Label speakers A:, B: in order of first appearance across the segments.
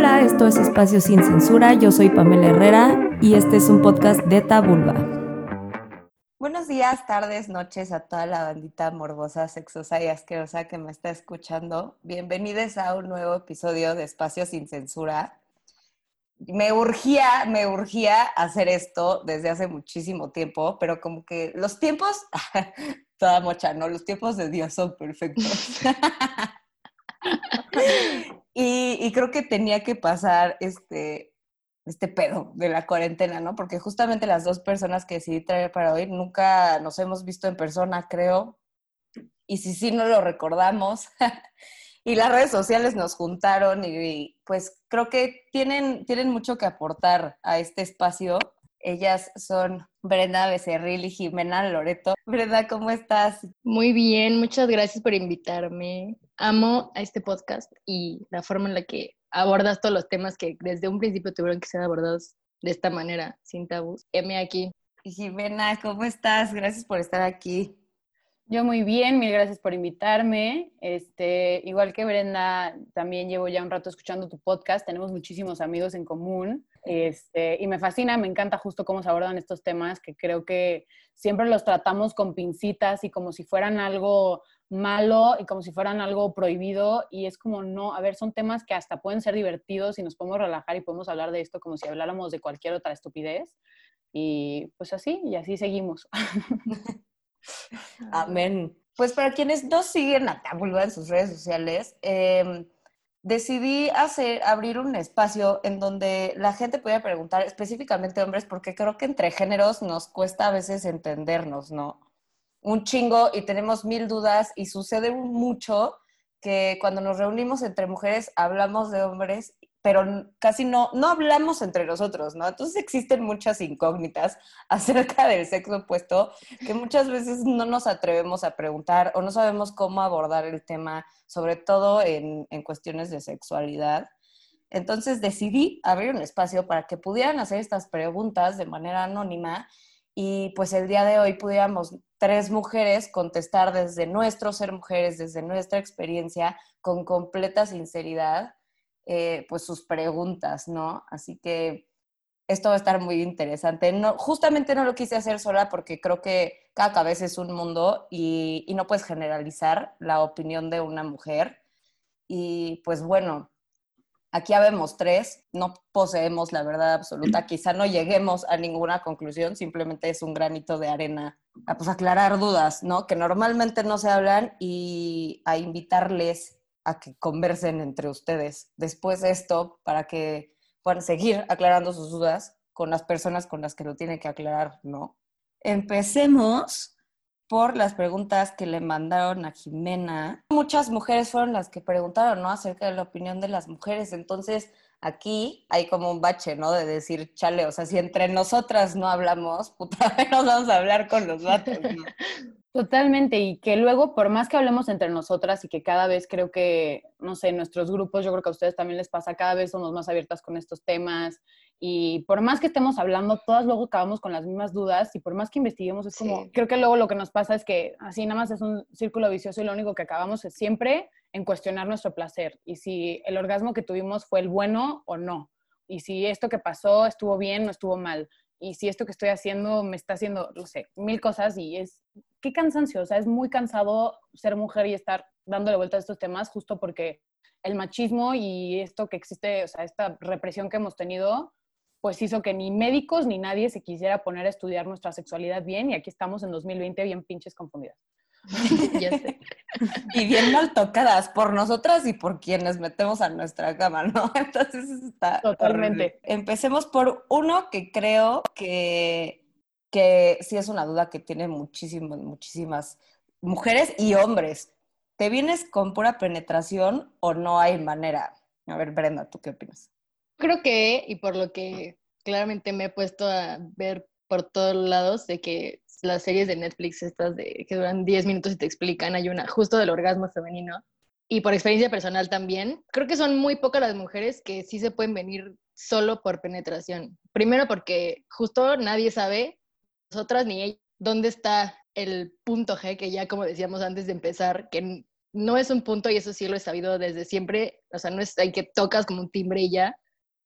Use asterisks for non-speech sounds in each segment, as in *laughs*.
A: Hola, esto es Espacio Sin Censura, yo soy Pamela Herrera y este es un podcast de Tabulba.
B: Buenos días, tardes, noches a toda la bandita morbosa, sexosa y asquerosa que me está escuchando. Bienvenidos a un nuevo episodio de Espacio Sin Censura. Me urgía, me urgía hacer esto desde hace muchísimo tiempo, pero como que los tiempos, *laughs* toda mocha, ¿no? Los tiempos de Dios son perfectos. *laughs* y, creo que tenía que pasar este, este pedo de la cuarentena, ¿no? Porque justamente las dos personas que decidí traer para hoy nunca nos hemos visto en persona, creo. Y si sí, no lo recordamos. *laughs* y las redes sociales nos juntaron y, pues creo que tienen, tienen mucho que aportar a este espacio. Ellas son Brenda Becerril y Jimena Loreto. Brenda, ¿cómo estás?
C: Muy bien, muchas gracias por invitarme amo a este podcast y la forma en la que abordas todos los temas que desde un principio tuvieron que ser abordados de esta manera, sin tabús. M aquí.
B: Jimena, ¿cómo estás? Gracias por estar aquí.
D: Yo muy bien, mil gracias por invitarme. Este, igual que Brenda, también llevo ya un rato escuchando tu podcast. Tenemos muchísimos amigos en común. Este, y me fascina, me encanta justo cómo se abordan estos temas, que creo que siempre los tratamos con pincitas y como si fueran algo malo y como si fueran algo prohibido y es como no, a ver, son temas que hasta pueden ser divertidos y nos podemos relajar y podemos hablar de esto como si habláramos de cualquier otra estupidez y pues así y así seguimos. *laughs* *laughs*
B: Amén. Pues para quienes no siguen a Tabulba en sus redes sociales, em, decidí hacer, abrir un espacio en donde la gente pueda preguntar, específicamente hombres, porque creo que entre géneros nos cuesta a veces entendernos, ¿no? un chingo y tenemos mil dudas y sucede mucho que cuando nos reunimos entre mujeres hablamos de hombres, pero casi no, no hablamos entre nosotros, ¿no? Entonces existen muchas incógnitas *laughs* acerca del sexo opuesto que muchas veces no nos atrevemos a preguntar o no sabemos cómo abordar el tema, sobre todo en, en cuestiones de sexualidad. Entonces decidí abrir un espacio para que pudieran hacer estas preguntas de manera anónima y pues el día de hoy pudiéramos tres mujeres contestar desde nuestro ser mujeres, desde nuestra experiencia, con completa sinceridad, eh, pues sus preguntas, ¿no? Así que esto va a estar muy interesante. No, justamente no lo quise hacer sola porque creo que cada cabeza es un mundo y, y no puedes generalizar la opinión de una mujer. Y pues bueno, Aquí habemos tres, no poseemos la verdad absoluta, quizá no lleguemos a ninguna conclusión, simplemente es un granito de arena a pues, aclarar dudas, ¿no? Que normalmente no se hablan y a invitarles a que conversen entre ustedes después de esto para que puedan seguir aclarando sus dudas con las personas con las que lo tienen que aclarar, ¿no? Empecemos por las preguntas que le mandaron a Jimena. Muchas mujeres fueron las que preguntaron, ¿no? Acerca de la opinión de las mujeres. Entonces, aquí hay como un bache, ¿no? De decir, chale, o sea, si entre nosotras no hablamos, puta, *laughs* nos vamos a hablar con los vatos, *laughs*
D: Totalmente, y que luego, por más que hablemos entre nosotras y que cada vez creo que, no sé, nuestros grupos, yo creo que a ustedes también les pasa, cada vez somos más abiertas con estos temas y por más que estemos hablando, todas luego acabamos con las mismas dudas y por más que investiguemos, es como, creo que luego lo que nos pasa es que así nada más es un círculo vicioso y lo único que acabamos es siempre en cuestionar nuestro placer y si el orgasmo que tuvimos fue el bueno o no, y si esto que pasó estuvo bien o estuvo mal y si esto que estoy haciendo me está haciendo, no sé, mil cosas y es, qué cansancio, o sea, es muy cansado ser mujer y estar dándole vuelta a estos temas justo porque el machismo y esto que existe, o sea, esta represión que hemos tenido, pues hizo que ni médicos ni nadie se quisiera poner a estudiar nuestra sexualidad bien y aquí estamos en 2020 bien pinches confundidas. *laughs*
B: ya sé. Y bien mal tocadas por nosotras y por quienes metemos a nuestra cama, ¿no? *laughs* Entonces está.
D: Totalmente.
B: Empecemos por uno que creo que, que sí es una duda que tienen muchísimas, muchísimas mujeres y hombres. ¿Te vienes con pura penetración o no hay manera? A ver, Brenda, ¿tú qué opinas?
C: Creo que, y por lo que claramente me he puesto a ver por todos lados, de que las series de Netflix estas de que duran 10 minutos y te explican, hay una justo del orgasmo femenino. Y por experiencia personal también, creo que son muy pocas las mujeres que sí se pueden venir solo por penetración. Primero porque justo nadie sabe, nosotras ni ella, dónde está el punto G, que ya como decíamos antes de empezar, que no es un punto, y eso sí lo he sabido desde siempre, o sea, no es hay que tocas como un timbre ya,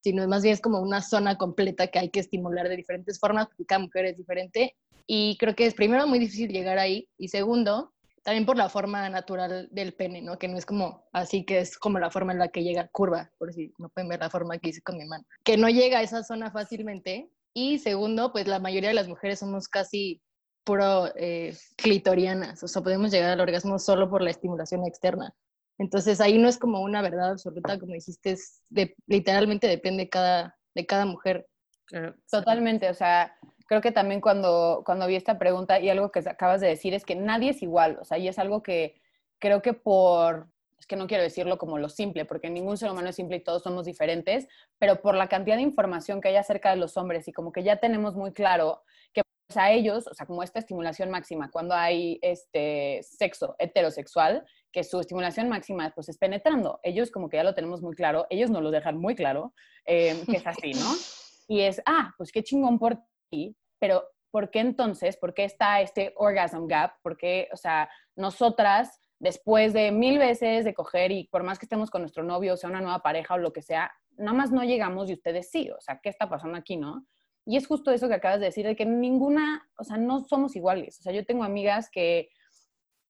C: sino más bien es como una zona completa que hay que estimular de diferentes formas, porque cada mujer es diferente. Y creo que es primero muy difícil llegar ahí, y segundo, también por la forma natural del pene, ¿no? Que no es como así, que es como la forma en la que llega curva, por si no pueden ver la forma que hice con mi mano. Que no llega a esa zona fácilmente. Y segundo, pues la mayoría de las mujeres somos casi puro eh, clitorianas, o sea, podemos llegar al orgasmo solo por la estimulación externa. Entonces ahí no es como una verdad absoluta, como dijiste, es de, literalmente depende cada, de cada mujer.
D: Totalmente, o sea, creo que también cuando, cuando vi esta pregunta y algo que acabas de decir es que nadie es igual, o sea, y es algo que creo que por, es que no quiero decirlo como lo simple, porque ningún ser humano es simple y todos somos diferentes, pero por la cantidad de información que hay acerca de los hombres y como que ya tenemos muy claro que pues, a ellos, o sea, como esta estimulación máxima, cuando hay este sexo heterosexual, que su estimulación máxima pues es penetrando. Ellos como que ya lo tenemos muy claro, ellos nos lo dejan muy claro, eh, que es así, ¿no? *laughs* Y es, ah, pues qué chingón por pero ¿por qué entonces, por qué está este orgasm gap? ¿Por qué, o sea, nosotras, después de mil veces de coger y por más que estemos con nuestro novio, o sea, una nueva pareja o lo que sea, nada más no llegamos y ustedes sí, o sea, ¿qué está pasando aquí, no? Y es justo eso que acabas de decir, de que ninguna, o sea, no somos iguales. O sea, yo tengo amigas que,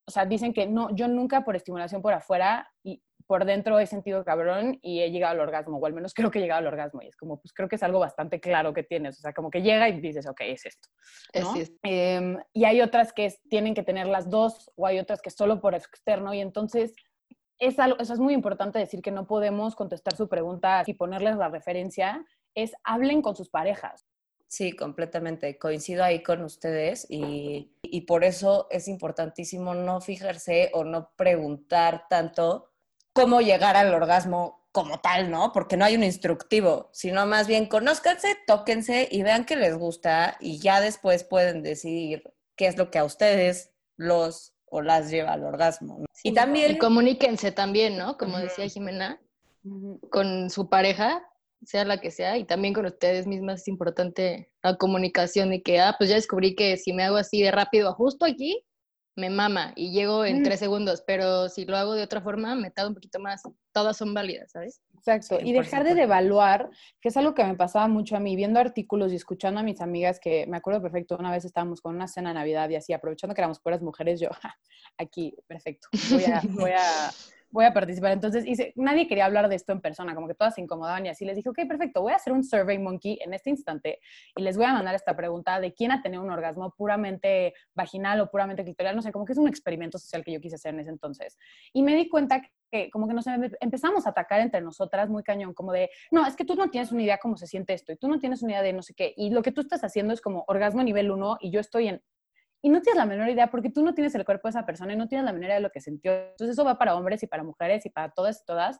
D: o sea, dicen que no, yo nunca por estimulación por afuera y por dentro he sentido cabrón y he llegado al orgasmo, o al menos *laughs* creo que he llegado al orgasmo. Y es como, pues creo que es algo bastante claro que tienes. O sea, como que llega y dices, ok, es esto. Em, y hay otras que tienen que tener las dos, o hay otras que solo por externo. Y entonces, es algo, eso es muy importante decir que no podemos contestar su pregunta y ponerles la referencia. Es hablen con sus parejas.
B: Sí, completamente. Coincido ahí con ustedes y, y, por eso es importantísimo no fijarse o no preguntar tanto cómo llegar al orgasmo como tal, ¿no? Porque no hay un instructivo, sino más bien conózcanse, tóquense y vean que les gusta y ya después pueden decidir qué es lo que a ustedes los o las lleva al orgasmo.
C: y también... Y comuníquense también, ¿no? Como decía Jimena, con su pareja, sea la que sea, y también con ustedes mismas es importante la comunicación y que, ah, pues ya descubrí que si me hago así de rápido, justo aquí, me mama y llego en mm. tres segundos, pero si lo hago de otra forma, me tarda un poquito más. Todas son válidas, ¿sabes?
D: Exacto. Y dejar de devaluar, que es algo que me pasaba mucho a mí, viendo artículos y escuchando a mis amigas, que me acuerdo perfecto, una vez estábamos con una cena de Navidad y así, aprovechando que éramos puras mujeres, yo, *laughs* aquí, perfecto, voy a, voy a voy a participar. Entonces, hice, nadie quería hablar de esto en persona, como que todas se incomodaban y así les dije, ok, perfecto, voy a hacer un Survey Monkey en este instante y les voy a mandar esta pregunta de quién ha tenido un orgasmo puramente vaginal o puramente clitorial, no sé, como que es un experimento social que yo quise hacer en ese entonces. Y me di cuenta que como que nos empezamos a atacar entre nosotras muy cañón, como de, no, es que tú no tienes una idea cómo se siente esto y tú no tienes una idea de no sé qué, y lo que tú estás haciendo es como orgasmo nivel 1 y yo estoy en y no tienes la menor idea porque tú no tienes el cuerpo de esa persona y no tienes la menor idea de lo que sintió. Entonces eso va para hombres y para mujeres y para todas y todas.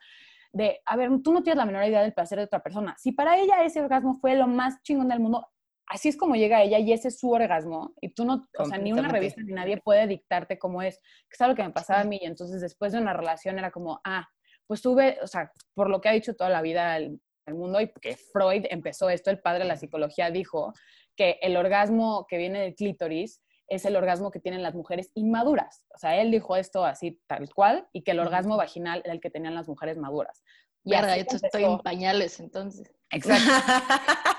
D: De, a ver, tú no tienes la menor idea del placer de otra persona. Si para ella ese orgasmo fue lo más chingón del mundo, así es como llega ella y ese es su orgasmo. Y tú no, o sea, ni una revista ni nadie puede dictarte cómo es. Que es algo que me pasaba a mí. Y entonces después de una relación era como, ah, pues tuve, o sea, por lo que ha dicho toda la vida el, el mundo y que Freud empezó esto, el padre de la psicología dijo que el orgasmo que viene del clítoris es el orgasmo que tienen las mujeres inmaduras. O sea, él dijo esto así tal cual y que el orgasmo vaginal era el que tenían las mujeres maduras.
C: Y ahora estoy en pañales entonces.
D: Exacto. *laughs*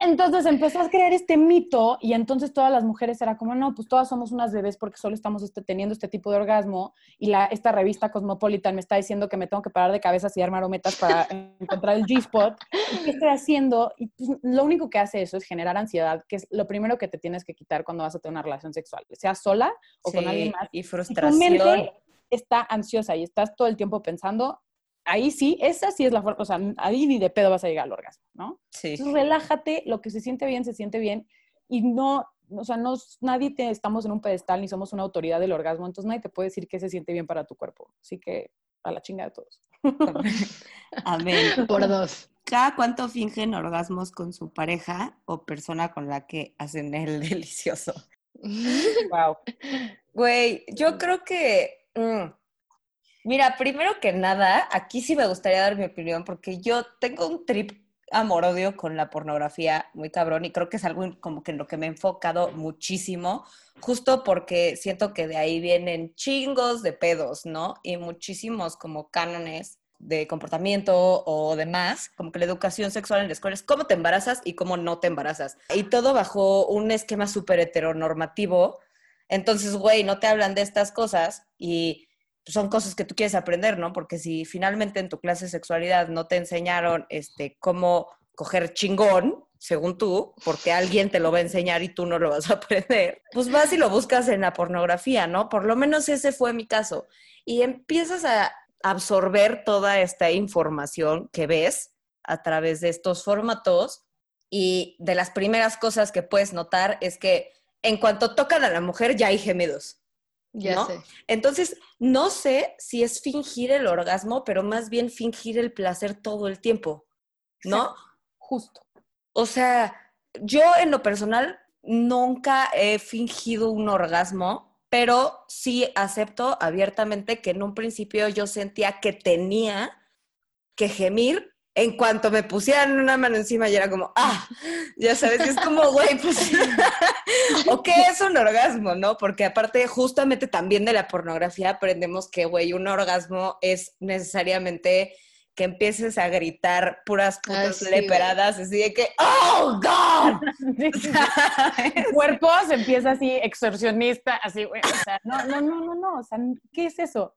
D: Entonces empezó a crear este mito y entonces todas las mujeres era como, no, pues todas somos unas bebés porque solo estamos este, teniendo este tipo de orgasmo y la, esta revista Cosmopolitan me está diciendo que me tengo que parar de cabeza y dar marometas para *laughs* encontrar el G-Spot. ¿Qué estoy haciendo? Y pues, lo único que hace eso es generar ansiedad, que es lo primero que te tienes que quitar cuando vas a tener una relación sexual, sea sola o con alguien más.
B: Y frustración.
D: está ansiosa y estás todo el tiempo pensando ahí sí, esa sí es la forma, o sea, ahí ni de pedo vas a llegar al orgasmo, ¿no? Sí. Entonces, relájate, lo que se siente bien, se siente bien, y no, o sea, no, nadie te, estamos en un pedestal ni somos una autoridad del orgasmo, entonces nadie te puede decir que se siente bien para tu cuerpo. Así que a la chinga de todos. *laughs*
B: Amén.
C: Por dos.
B: ¿Cada cuánto fingen orgasmos con su pareja o persona con la que hacen el *laughs* delicioso?
D: Wow.
B: Güey, yo creo que mm, Mira, primero que nada, aquí sí me gustaría dar mi opinión porque yo tengo un trip amor-odio con la pornografía muy cabrón y creo que es algo como que en lo que me he enfocado muchísimo, justo porque siento que de ahí vienen chingos de pedos, ¿no? Y muchísimos como cánones de comportamiento o demás, como que la educación sexual en la escuela es cómo te embarazas y cómo no te embarazas. Y todo bajo un esquema súper heteronormativo. Entonces, güey, no te hablan de estas cosas y son cosas que tú quieres aprender, ¿no? Porque si finalmente en tu clase de sexualidad no te enseñaron este, cómo coger chingón, según tú, porque alguien te lo va a enseñar y tú no lo vas a *laughs* aprender, pues vas y lo buscas en la pornografía, ¿no? Por lo menos ese fue mi caso. Y empiezas a absorber toda esta información que ves a través de estos formatos y de las primeras cosas que puedes notar es que en cuanto tocan a la mujer ya hay gemidos.
C: Ya sé.
B: Entonces, no sé si es fingir el orgasmo, pero más bien fingir el placer todo el tiempo, ¿no?
D: Justo.
B: O sea, yo en lo personal nunca he fingido un orgasmo, pero sí acepto abiertamente que en un principio yo sentía que tenía que gemir en cuanto me pusieran una mano encima, ya era como, ah, ya sabes, es como, *laughs* güey, pues, *laughs* o qué es un orgasmo, ¿no? Porque aparte, justamente también de la pornografía aprendemos que, güey, un orgasmo es necesariamente que empieces a gritar puras putas leperadas, así de que, ¡Oh, God! *laughs*
D: Cuerpo se empieza así, exorcionista, así, güey, o sea, no, no, no, no, no, o sea, ¿qué es eso?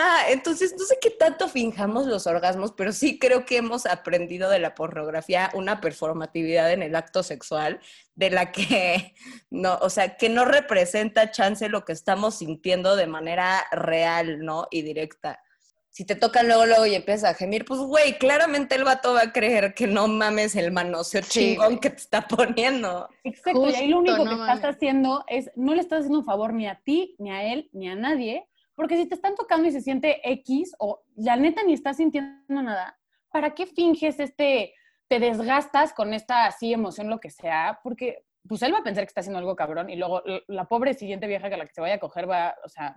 B: Ah, entonces no sé qué tanto finjamos los orgasmos, pero sí creo que hemos aprendido de la pornografía una performatividad en el acto sexual de la que *laughs* no, o sea, que no representa chance lo que estamos sintiendo de manera real, ¿no? Y directa. Si te tocan luego, luego y empiezas a gemir, pues güey, claramente el vato va a creer que no mames el manoseo chingón que te está poniendo.
D: Exacto, y ahí lo único que estás haciendo es, no le estás haciendo un favor ni a ti, ni a él, ni a nadie, porque si te están tocando y se siente X o la neta ni estás sintiendo nada, ¿para qué finges este, te desgastas con esta así emoción, lo que sea? Porque pues él va a pensar que está haciendo algo cabrón y luego la pobre siguiente vieja que la que se vaya a coger va, o sea,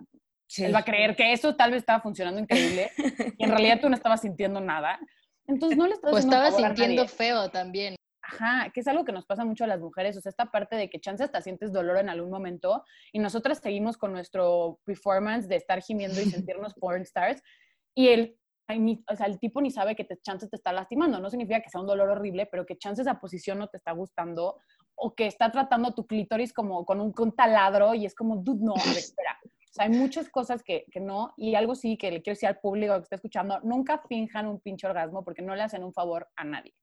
D: él va a creer que eso tal vez estaba funcionando increíble y en realidad tú no estabas sintiendo nada. Entonces no le estás
C: Pues estaba sintiendo feo también.
D: Ajá, que es algo que nos pasa mucho a las mujeres, o sea, esta parte de que chance hasta sientes dolor en algún momento y nosotras seguimos con nuestro performance de estar gimiendo y *laughs* sentirnos porn stars y el, o sea, el tipo ni sabe que te, chance te está lastimando, no significa que sea un dolor horrible, pero que chance esa posición no te está gustando o que está tratando tu clítoris como con un, con taladro y es como, dude, no, ver, *laughs* espera. O sea, hay muchas cosas que, que, no, y algo sí que le quiero decir al público que está escuchando, nunca finjan un pinche orgasmo porque no le hacen un favor a nadie.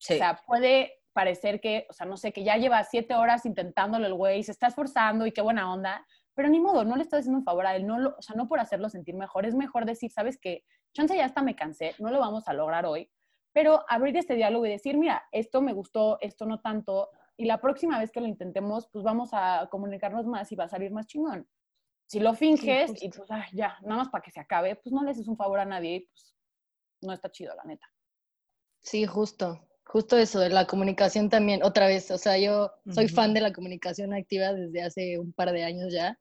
D: O sea, puede parecer que, o sea, no sé, que ya lleva siete horas intentándolo el güey, se está esforzando y qué buena onda, pero ni modo, no le estás haciendo un favor a él, no lo, o sea, no por hacerlo sentir mejor, es mejor decir, sabes que, chance ya hasta me cansé, no lo vamos a lograr hoy, pero abrir este diálogo y decir, mira, esto me gustó, esto no tanto, y la próxima vez que lo intentemos, pues vamos a comunicarnos más y va a salir más chingón. Si lo finges y pues, ya, nada más para que se acabe, pues no le haces un favor a nadie y pues no está chido, la neta.
C: Sí, justo. Justo eso, de la comunicación también, otra vez, o sea, yo soy fan de la comunicación activa desde hace un par de años ya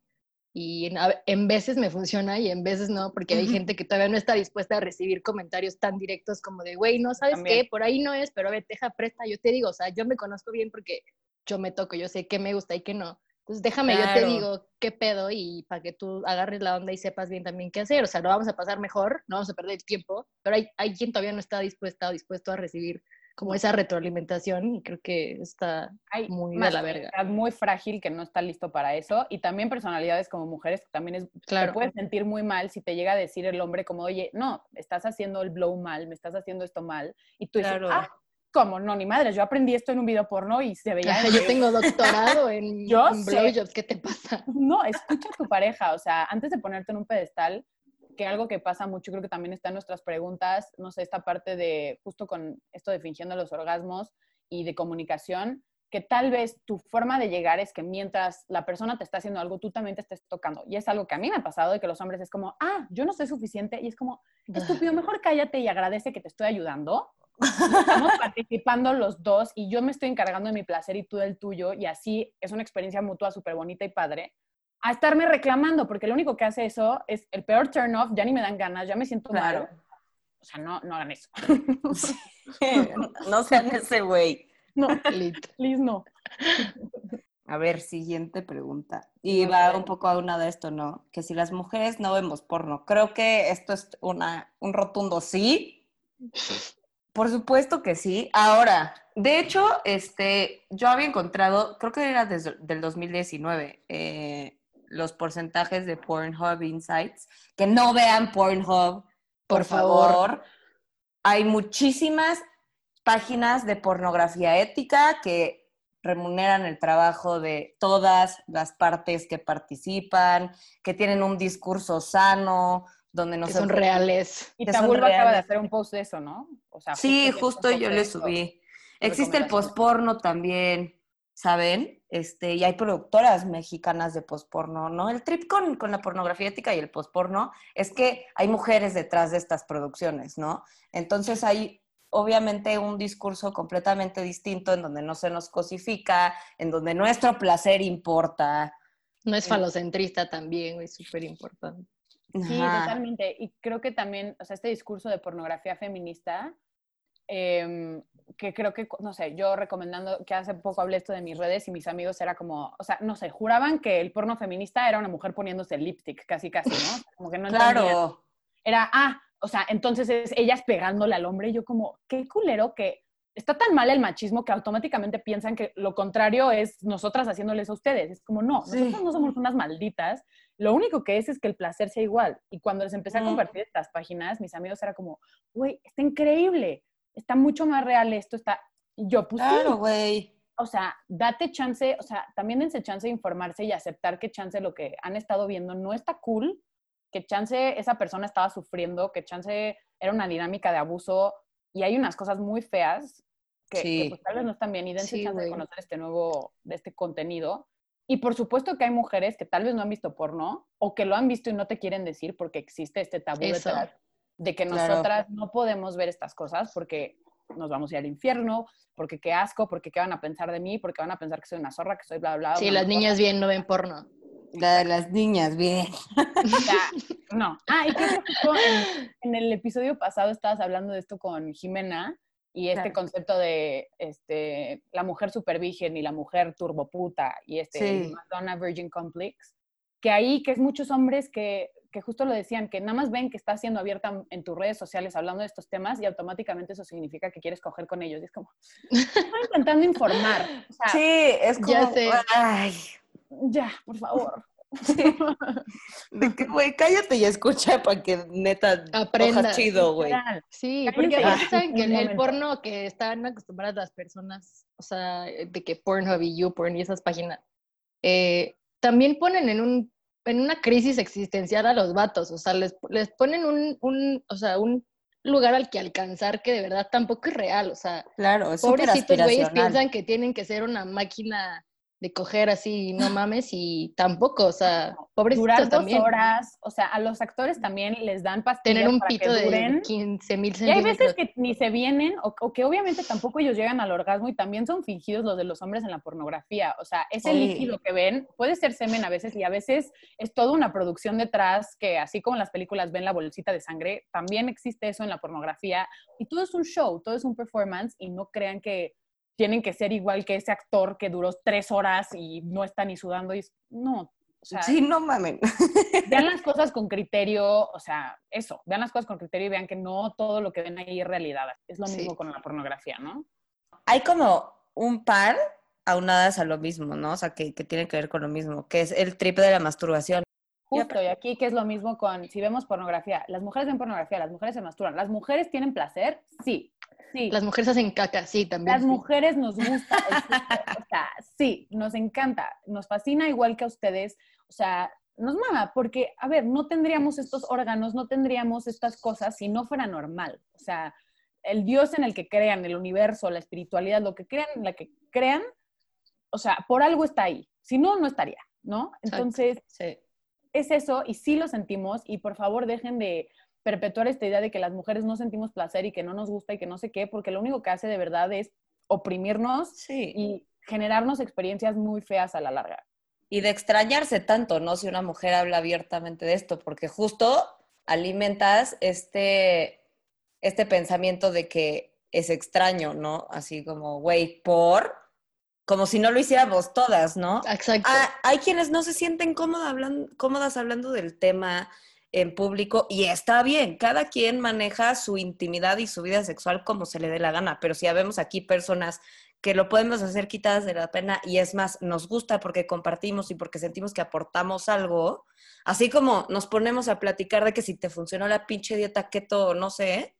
C: y en, veces me funciona y en veces no, porque hay gente que todavía no está dispuesta a recibir comentarios tan directos como de, güey, no sabes qué, por ahí no es, pero a ver, deja presta, yo te digo, o sea, yo me conozco bien porque yo me toco, yo sé qué me gusta y qué no. Entonces déjame, yo te digo qué pedo y para que tú agarres la onda y sepas bien también qué hacer. O sea, lo vamos a pasar mejor, no vamos a perder el tiempo, pero hay, hay quien todavía no está dispuesta o dispuesto a recibir como esa retroalimentación y creo que está muy de la verga.
D: Muy frágil que no está listo para eso y también personalidades como mujeres que también es, claro. te puedes sentir muy mal si te llega a decir el hombre como, oye, no, estás haciendo el blow mal, me estás haciendo esto mal y tú dices, ah, ¿cómo? No, ni madre, yo aprendí esto en un video porno y se veía...
C: yo tengo doctorado en, *laughs* en blowjobs, ¿qué te pasa?
D: No, escucha a tu pareja, o sea, antes de ponerte en un pedestal, que algo que pasa mucho, creo que también está en nuestras preguntas, no sé, esta parte de, justo con esto de fingiendo los orgasmos y de comunicación, que tal vez tu forma de llegar es que mientras la persona te está haciendo algo, tú también te estés tocando. Y es algo que a mí me ha pasado de que los hombres es como, ah, yo no soy suficiente. Y es como, estúpido, mejor cállate y agradece que te estoy ayudando. *laughs* Estamos participando los dos y yo me estoy encargando de mi placer y tú del tuyo. Y así es una experiencia mutua súper bonita y padre a estarme reclamando, porque lo único que hace eso es el peor turn off, ya ni me dan ganas, ya me siento mal. O sea, no, no hagan eso.
B: no sean ese güey.
D: No,
C: Lit.
D: please no.
B: A ver, siguiente pregunta. Y va un poco a una de esto, ¿no? Que si las mujeres no vemos porno. Creo que esto es una, un rotundo sí. Por supuesto que sí. Ahora, de hecho, este, yo había encontrado, creo que era desde el 2019, eh, los porcentajes de Pornhub Insights. Que no vean Pornhub, por,
C: Por favor.
B: favor. Hay muchísimas páginas de pornografía ética que remuneran el trabajo de todas las partes que participan, que tienen un discurso sano, donde no
C: Que
B: se
C: son reales.
D: Y Tabulba acaba de hacer un post de eso, ¿no? O sea,
B: Sí, justo
D: post
B: yo le subí. Existe el posporno también, ¿saben? Este, y hay productoras mexicanas de posporno, ¿no? El trip con, con la pornografía ética y el posporno es que hay mujeres detrás de estas producciones, ¿no? Entonces hay obviamente un discurso completamente distinto en donde no se nos cosifica, en donde nuestro placer importa.
C: No es falocentrista también, güey, súper importante.
D: Sí,
B: Ajá.
D: totalmente. Y creo que también, o sea, este discurso de pornografía feminista, em, que creo que, no sé, yo recomendando, que hace poco hablé esto de mis redes y mis amigos era como, o sea, no sé, juraban que el porno feminista era una mujer poniéndose lipstick, casi, casi, ¿no? Como que no.
B: Claro.
D: Era, ah, o sea, entonces es ellas pegándole al hombre y yo como, qué culero que está tan mal el machismo que automáticamente piensan que lo contrario es nosotras haciéndoles a ustedes. Es como, no,
B: Sí.
D: nosotros no somos unas malditas. Lo único que es es que el placer sea igual. Y cuando les empecé a compartir estas páginas, mis amigos era como, güey, está increíble, está mucho más real esto, está... Yo, sí,
B: Claro, güey.
D: o sea, date chance, o sea, también dense chance de informarse y aceptar que chance lo que han estado viendo no está cool, que chance esa persona estaba sufriendo, que chance era una dinámica de abuso y hay unas cosas muy feas que,
B: Sí.
D: que, pues, tal vez no están bien y dense
C: Sí,
D: chance de conocer este nuevo, de este contenido. Y por supuesto que hay mujeres que tal vez no han visto porno o que lo han visto y no te quieren decir porque existe este tabú
C: Eso.
D: De que
B: Claro.
D: nosotras no podemos ver estas cosas porque nos vamos a ir al infierno, porque qué asco, porque qué van a pensar de mí, porque van a pensar que soy una zorra, que soy bla, bla, bla.
C: Sí, las niñas bien no ven porno.
B: La de las niñas, bien. *laughs*
D: No. Ah, y creo que en, en el episodio pasado estabas hablando de esto con Jimena y este
B: Claro.
D: concepto de este, la mujer super virgen y la mujer turboputa y este
B: Sí.
D: Madonna Virgin Complex, que ahí, que es muchos hombres que, que justo lo decían, que nada más ven que estás siendo abierta en tus redes sociales hablando de estos temas y automáticamente eso significa que quieres coger con ellos. Y es como, estoy *laughs* intentando informar. O sea,
B: Sí, es como.
C: Ya sé.
B: Ay,
D: ya, por favor.
B: de que, güey, cállate y escucha para que neta
C: Aprenda.
B: chido, güey.
C: Sí, porque
D: escuchen
C: saben que el, el porno que están acostumbradas las personas, o sea, de que Pornhub y YouPorn y esas páginas, eh, también ponen en un en una crisis existencial a los vatos, o sea, les, les ponen un, un, o sea, un lugar al que alcanzar que de verdad tampoco es real, o sea,
B: Claro, es
C: pobrecitos güeyes piensan que tienen que ser una máquina de coger así, no mames, y tampoco, o sea, *laughs* pobrecitos
D: Durar dos
C: también.
D: horas, o sea, a los actores también les dan pastillas
C: Tener un
D: para
C: pito
D: que
C: de
D: duren.
C: 15 mil
D: Y hay veces que ni se vienen, o, o que obviamente tampoco ellos llegan al orgasmo y también son fingidos los de los hombres en la pornografía. O sea, ese
B: Sí.
D: líquido que ven puede ser semen a veces y a veces es toda una producción detrás que así como en las películas ven la bolsita de sangre, también existe eso en la pornografía y todo es un show, todo es un performance y no crean que tienen que ser igual que ese actor que duró tres horas y no está ni sudando y es- no. O sea,
B: Sí, no mamen. *laughs*
D: vean las cosas con criterio, o sea, eso, vean las cosas con criterio y vean que no todo lo que ven ahí es realidad. Es lo
C: Sí.
D: mismo con la pornografía, ¿no?
B: Hay como un par aunadas a lo mismo, ¿no? O sea, que, que tienen que ver con lo mismo, que es el trip de la masturbación.
D: Justo, y aquí que es lo mismo con, si vemos pornografía, las mujeres ven pornografía, las mujeres se masturban, las mujeres tienen placer, sí, sí.
C: Las mujeres hacen caca, sí, también.
D: Las
C: sí.
D: mujeres nos *laughs* gusta el o sea, sí, nos encanta, nos fascina igual que a ustedes, o sea, nos mama, porque, a ver, no tendríamos estos órganos, no tendríamos estas cosas si no fuera normal, o sea, el Dios en el que crean, el universo, la espiritualidad, lo que crean, la que crean, o sea, por algo está ahí, si no, no estaría, ¿no? Entonces,
C: Sí.
D: es eso y sí lo sentimos y por favor dejen de perpetuar esta idea de que las mujeres no sentimos placer y que no nos gusta y que no sé qué, porque lo único que hace de verdad es oprimirnos
B: Sí.
D: y generarnos experiencias muy feas a la larga.
B: Y de extrañarse tanto, ¿no? Si una mujer habla abiertamente de esto, porque justo alimentas este, este pensamiento de que es extraño, ¿no? Así como, güey, por, como si no lo hiciéramos todas, ¿no?
C: Exacto.
B: Ah, hay quienes no se sienten cómoda hablan- cómodas hablando del tema en público y está bien, cada quien maneja su intimidad y su vida sexual como se le dé la gana, pero si habemos aquí personas que lo podemos hacer quitadas de la pena y es más, nos gusta porque compartimos y porque sentimos que aportamos algo, así como nos ponemos a platicar de que si te funcionó la pinche dieta keto, no sé,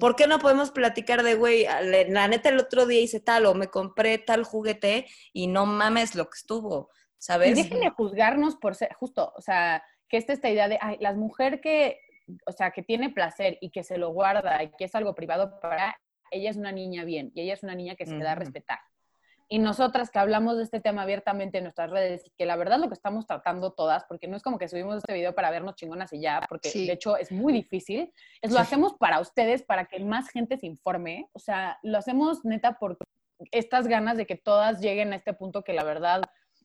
B: ¿por qué no podemos platicar de, güey, la neta el otro día hice tal o me compré tal juguete y no mames lo que estuvo,
D: Y
B: ¿sabes?
D: dejen de juzgarnos por ser, justo, o sea, que está esta idea de, ay, las mujeres que, o sea, que tiene placer y que se lo guarda y que es algo privado para ella es una niña bien y ella es una niña que se le da a respetar. Y nosotras que hablamos de este tema abiertamente en nuestras redes, y que la verdad lo que estamos tratando todas, porque no es como que subimos este video para vernos chingonas y ya, porque
C: Sí.
D: de hecho es muy difícil, es lo
B: Sí.
D: hacemos para ustedes, para que más gente se informe, o sea, lo hacemos neta por estas ganas de que todas lleguen a este punto que la verdad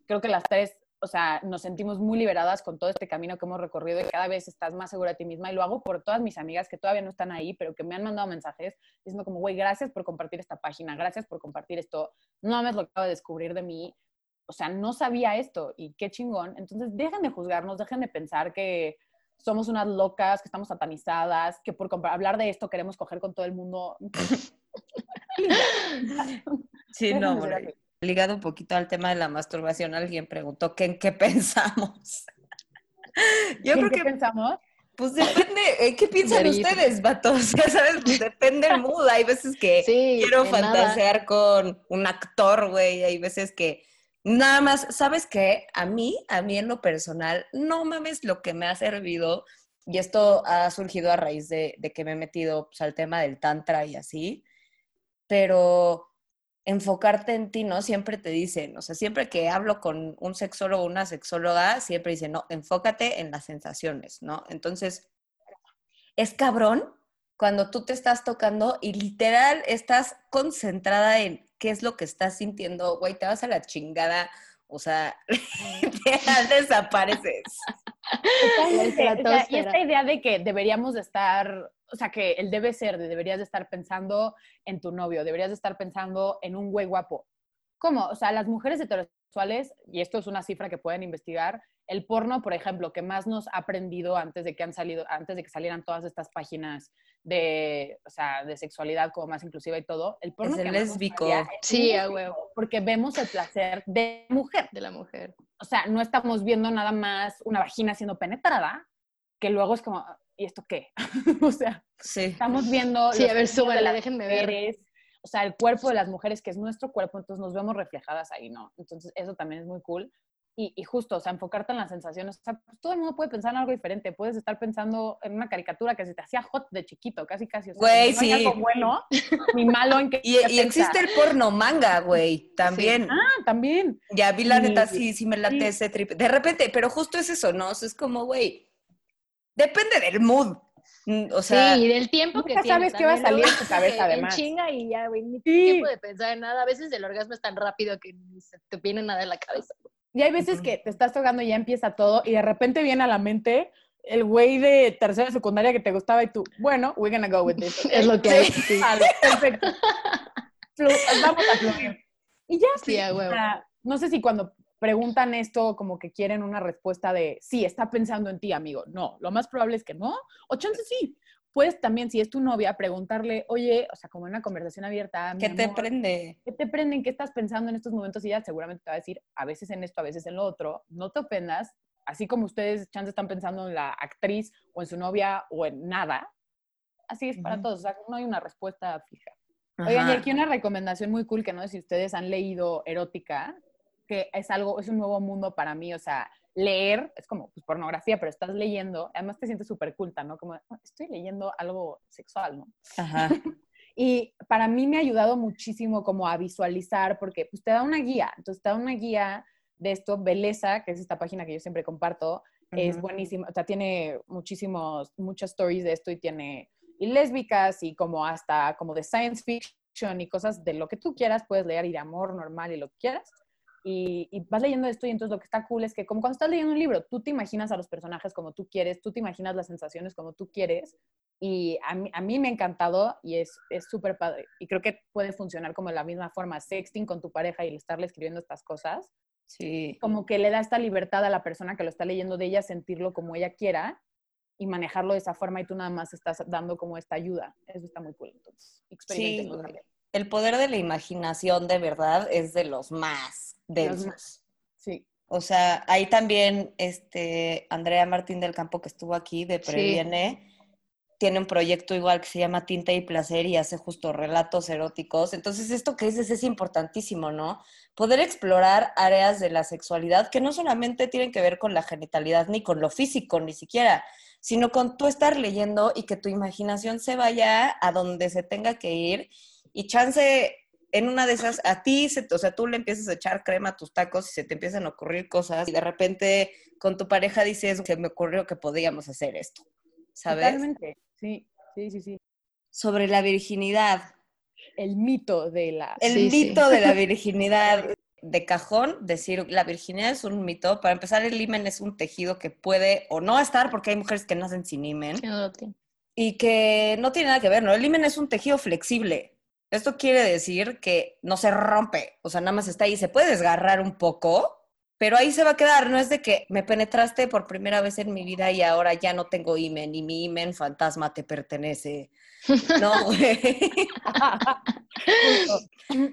D: creo que las tres, o sea, nos sentimos muy liberadas con todo este camino que hemos recorrido y cada vez estás más segura de ti misma. Y lo hago por todas mis amigas que todavía no están ahí, pero que me han mandado mensajes diciendo como, güey, gracias por compartir esta página, gracias por compartir esto. No mames lo que acabo de descubrir de mí. O sea, no sabía esto y qué chingón. Entonces, dejen de juzgarnos, dejen de pensar que somos unas locas, que estamos satanizadas, que por hablar de esto queremos coger con todo el mundo. *laughs*
B: Sí, no. Ligado un poquito al tema de la masturbación, alguien preguntó que en qué *laughs* pensamos. Yo
D: ¿En
B: creo
D: qué
B: que,
D: pensamos?
B: pues depende, ¿en qué piensan ustedes, vatos? *laughs* Ya sabes, pues, depende el mood. Hay veces que
C: Sí,
B: quiero
C: nada.
B: fantasear con un actor, güey. Hay veces que nada más, ¿sabes qué? A mí, a mí en lo personal, no mames lo que me ha servido. Y esto ha surgido a raíz de, de que me he metido pues, al tema del tantra y así. Pero enfocarte en ti, ¿no? Siempre te dicen, o sea, siempre que hablo con un sexólogo o una sexóloga, siempre dicen, no, enfócate en las sensaciones, ¿no? Entonces, es cabrón cuando tú te estás tocando y literal estás concentrada en qué es lo que estás sintiendo, güey, te vas a la chingada, o sea, *laughs* literal desapareces.
D: Y esta idea de que deberíamos de estar, o sea, que el debe ser, de deberías de estar pensando en tu novio, deberías de estar pensando en un güey guapo. ¿Cómo? O sea, las mujeres heterosexuales, y esto es una cifra que pueden investigar, el porno, por ejemplo, que más nos ha aprendido antes de que han salido, antes de que salieran todas estas páginas de, o sea, de sexualidad como más inclusiva y todo, el porno
B: el
D: que más nos
B: lésbico.
D: es
C: Sí, a huevo.
D: Porque vemos el placer de mujer
C: de la mujer.
D: o sea, no estamos viendo nada más una vagina siendo penetrada, que luego es como, ¿y esto qué? *laughs* o sea,
B: Sí.
D: estamos viendo...
C: Sí, a ver,
D: las
C: déjenme ver.
D: mujeres, O sea, el cuerpo de las mujeres, que es nuestro cuerpo, entonces nos vemos reflejadas ahí, ¿no? Entonces, eso también es muy cool. Y, y justo, o sea, enfocarte en las sensaciones. O sea, pues, todo el mundo puede pensar en algo diferente. Puedes estar pensando en una caricatura que se te hacía hot de chiquito, casi, casi. O sea,
B: Güey,
D: no
B: sí.
D: algo bueno ni malo en que
B: Y, y existe el porno manga, güey, también.
D: Ah, también.
B: Ya vi la
D: Sí,
B: neta, sí, sí me late
D: sí.
B: ese trip. De repente, pero justo es eso, ¿no? O sea, es como, güey, depende del mood. Mm, O sea,
C: sí, y del tiempo que
D: sabes qué va a salir en tu cabeza, además.
C: Chinga y ya, güey, ni
D: Sí.
C: tiempo de pensar en nada. A veces el orgasmo es tan rápido que ni se te viene nada en la cabeza.
D: Y hay veces
B: Ujú.
D: que te estás tocando y ya empieza todo y de repente viene a la mente el güey de tercera de secundaria que te gustaba y tú, bueno, we're gonna go with this.
C: Es lo que hay. Sí, *laughs*
D: Vale, perfecto. Vamos a fluir. Y ya,
C: Sí, a
D: o
C: huevo.
D: sea, no sé si cuando preguntan esto como que quieren una respuesta de, sí, está pensando en ti, amigo. No, lo más probable es que no. O chance sí. Puedes también, si es tu novia, preguntarle, oye, o sea, como en una conversación abierta,
B: ¿qué te
D: amor,
B: prende?
D: ¿Qué te prenden? ¿Qué estás pensando en estos momentos? Y ella seguramente te va a decir, a veces en esto, a veces en lo otro. No te ofendas. Así como ustedes, chance, están pensando en la actriz o en su novia o en nada. Así es para todos. O sea, no hay una respuesta fija. Oigan, y aquí una recomendación muy cool que no sé si ustedes han leído erótica, que es algo, es un nuevo mundo para mí. O sea, leer es como pues, pornografía, pero estás leyendo, además te sientes súper culta, ¿no? Como, "Ah, estoy leyendo algo sexual, ¿no?
B: Ajá. *laughs*
D: Y para mí me ha ayudado muchísimo como a visualizar, porque pues te da una guía. Entonces te da una guía de esto, Beleza, que es esta página que yo siempre comparto, es buenísima. O sea, tiene muchísimos, muchas stories de esto y tiene y lésbicas y como hasta como de science fiction y cosas de lo que tú quieras, puedes leer y de amor normal y lo que quieras. Y, y, vas leyendo esto y entonces lo que está cool es que como cuando estás leyendo un libro, tú te imaginas a los personajes como tú quieres, tú te imaginas las sensaciones como tú quieres y a mí, a mí me ha encantado y es súper padre. Y creo que puede funcionar como de la misma forma, sexting con tu pareja y estarle escribiendo estas cosas.
B: Sí.
D: Como que le da esta libertad a la persona que lo está leyendo de ella, sentirlo como ella quiera y manejarlo de esa forma y tú nada más estás dando como esta ayuda. Eso está muy cool. Entonces, experimenten.
B: Sí, el poder de la imaginación de verdad es de los más densos.
D: Sí.
B: O sea, ahí también este Andrea Martín del Campo que estuvo aquí de Previene tiene un proyecto igual que se llama Tinta y Placer y hace justo relatos eróticos. Entonces, esto que dices es importantísimo, ¿no? Poder explorar áreas de la sexualidad que no solamente tienen que ver con la genitalidad ni con lo físico, ni siquiera, sino con tú estar leyendo y que tu imaginación se vaya a donde se tenga que ir y chance en una de esas, a ti, se, o sea, tú le empiezas a echar crema a tus tacos y se te empiezan a ocurrir cosas y de repente con tu pareja dices, se me ocurrió que podíamos hacer esto, ¿sabes?
D: Totalmente. Sí, sí, sí, sí.
B: Sobre la virginidad.
D: El mito de la...
B: El
C: Sí, sí.
B: mito de la *laughs* virginidad. De cajón, decir la virginidad es un mito. Para empezar, el himen es un tejido que puede o no estar, porque hay mujeres que nacen sin himen,
C: Sí, no
B: y que no tiene nada que ver, ¿no? El himen es un tejido flexible. Esto quiere decir que no se rompe, o sea, nada más está ahí, se puede desgarrar un poco, pero ahí se va a quedar, no es de que me penetraste por primera vez en mi vida y ahora ya no tengo himen y mi himen fantasma te pertenece. No, *laughs* güey.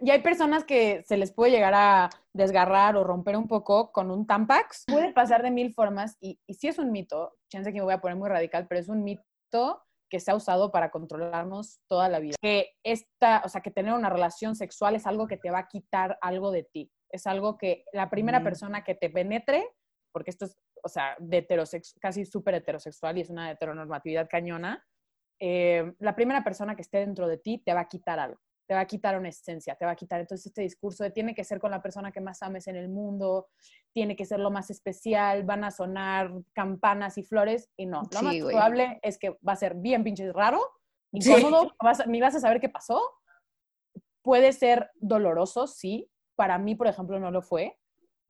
D: Y hay personas que se les puede llegar a desgarrar o romper un poco con un Tampax. Puede pasar de mil formas y, y sí es un mito, chance que me voy a poner muy radical, pero es un mito que se ha usado para controlarnos toda la vida. Que esta, o sea, que tener una relación sexual es algo que te va a quitar algo de ti. Es algo que la primera
B: Mm.
D: persona que te penetre, porque esto es, o sea, de heterosex casi súper heterosexual y es una heteronormatividad cañona, eh, la primera persona que esté dentro de ti te va a quitar algo, te va a quitar una esencia, te va a quitar entonces este discurso de tiene que ser con la persona que más ames en el mundo, tiene que ser lo más especial, van a sonar campanas y flores y no, lo
C: Sí,
D: más probable es que va a ser bien pinche raro,
B: Sí.
D: incómodo, vas a- ni vas a saber qué pasó, puede ser doloroso, sí, para mí, por ejemplo, no lo fue.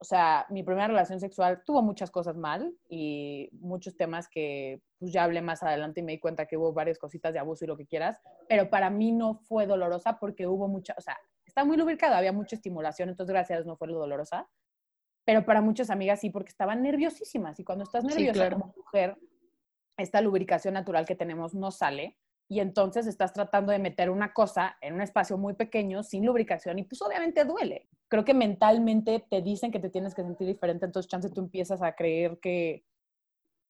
D: O sea, mi primera relación sexual tuvo muchas cosas mal y muchos temas que pues, ya hablé más adelante y me di cuenta que hubo varias cositas de abuso y lo que quieras, pero para mí no fue dolorosa porque hubo mucha, o sea, está muy lubricada, había mucha estimulación, entonces gracias a Dios no fue lo dolorosa, pero para muchas amigas sí, porque estaban nerviosísimas y cuando estás
C: Sí,
D: nerviosa
C: claro.
D: como mujer, esta lubricación natural que tenemos no sale y entonces estás tratando de meter una cosa en un espacio muy pequeño sin lubricación y pues obviamente duele. Creo que mentalmente te dicen que te tienes que sentir diferente, entonces chance tú empiezas a creer que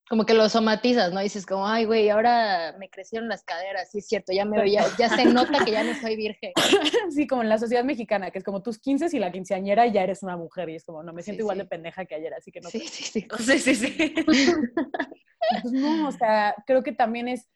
C: Como que lo somatizas, ¿no? Dices como, ay, güey, ahora me crecieron las caderas, sí es cierto, ya me ya, ya se nota que ya no soy virgen. *laughs*
D: sí, como en la sociedad mexicana, que es como tus 15 y la quinceañera ya eres una mujer y es como, no, me
C: Sí,
D: siento igual
C: sí.
D: de pendeja que ayer, así que no.
C: Sí, *laughs* sí, sí.
B: Sí, sí, *laughs* sí.
D: Pues no, o sea, creo que también es,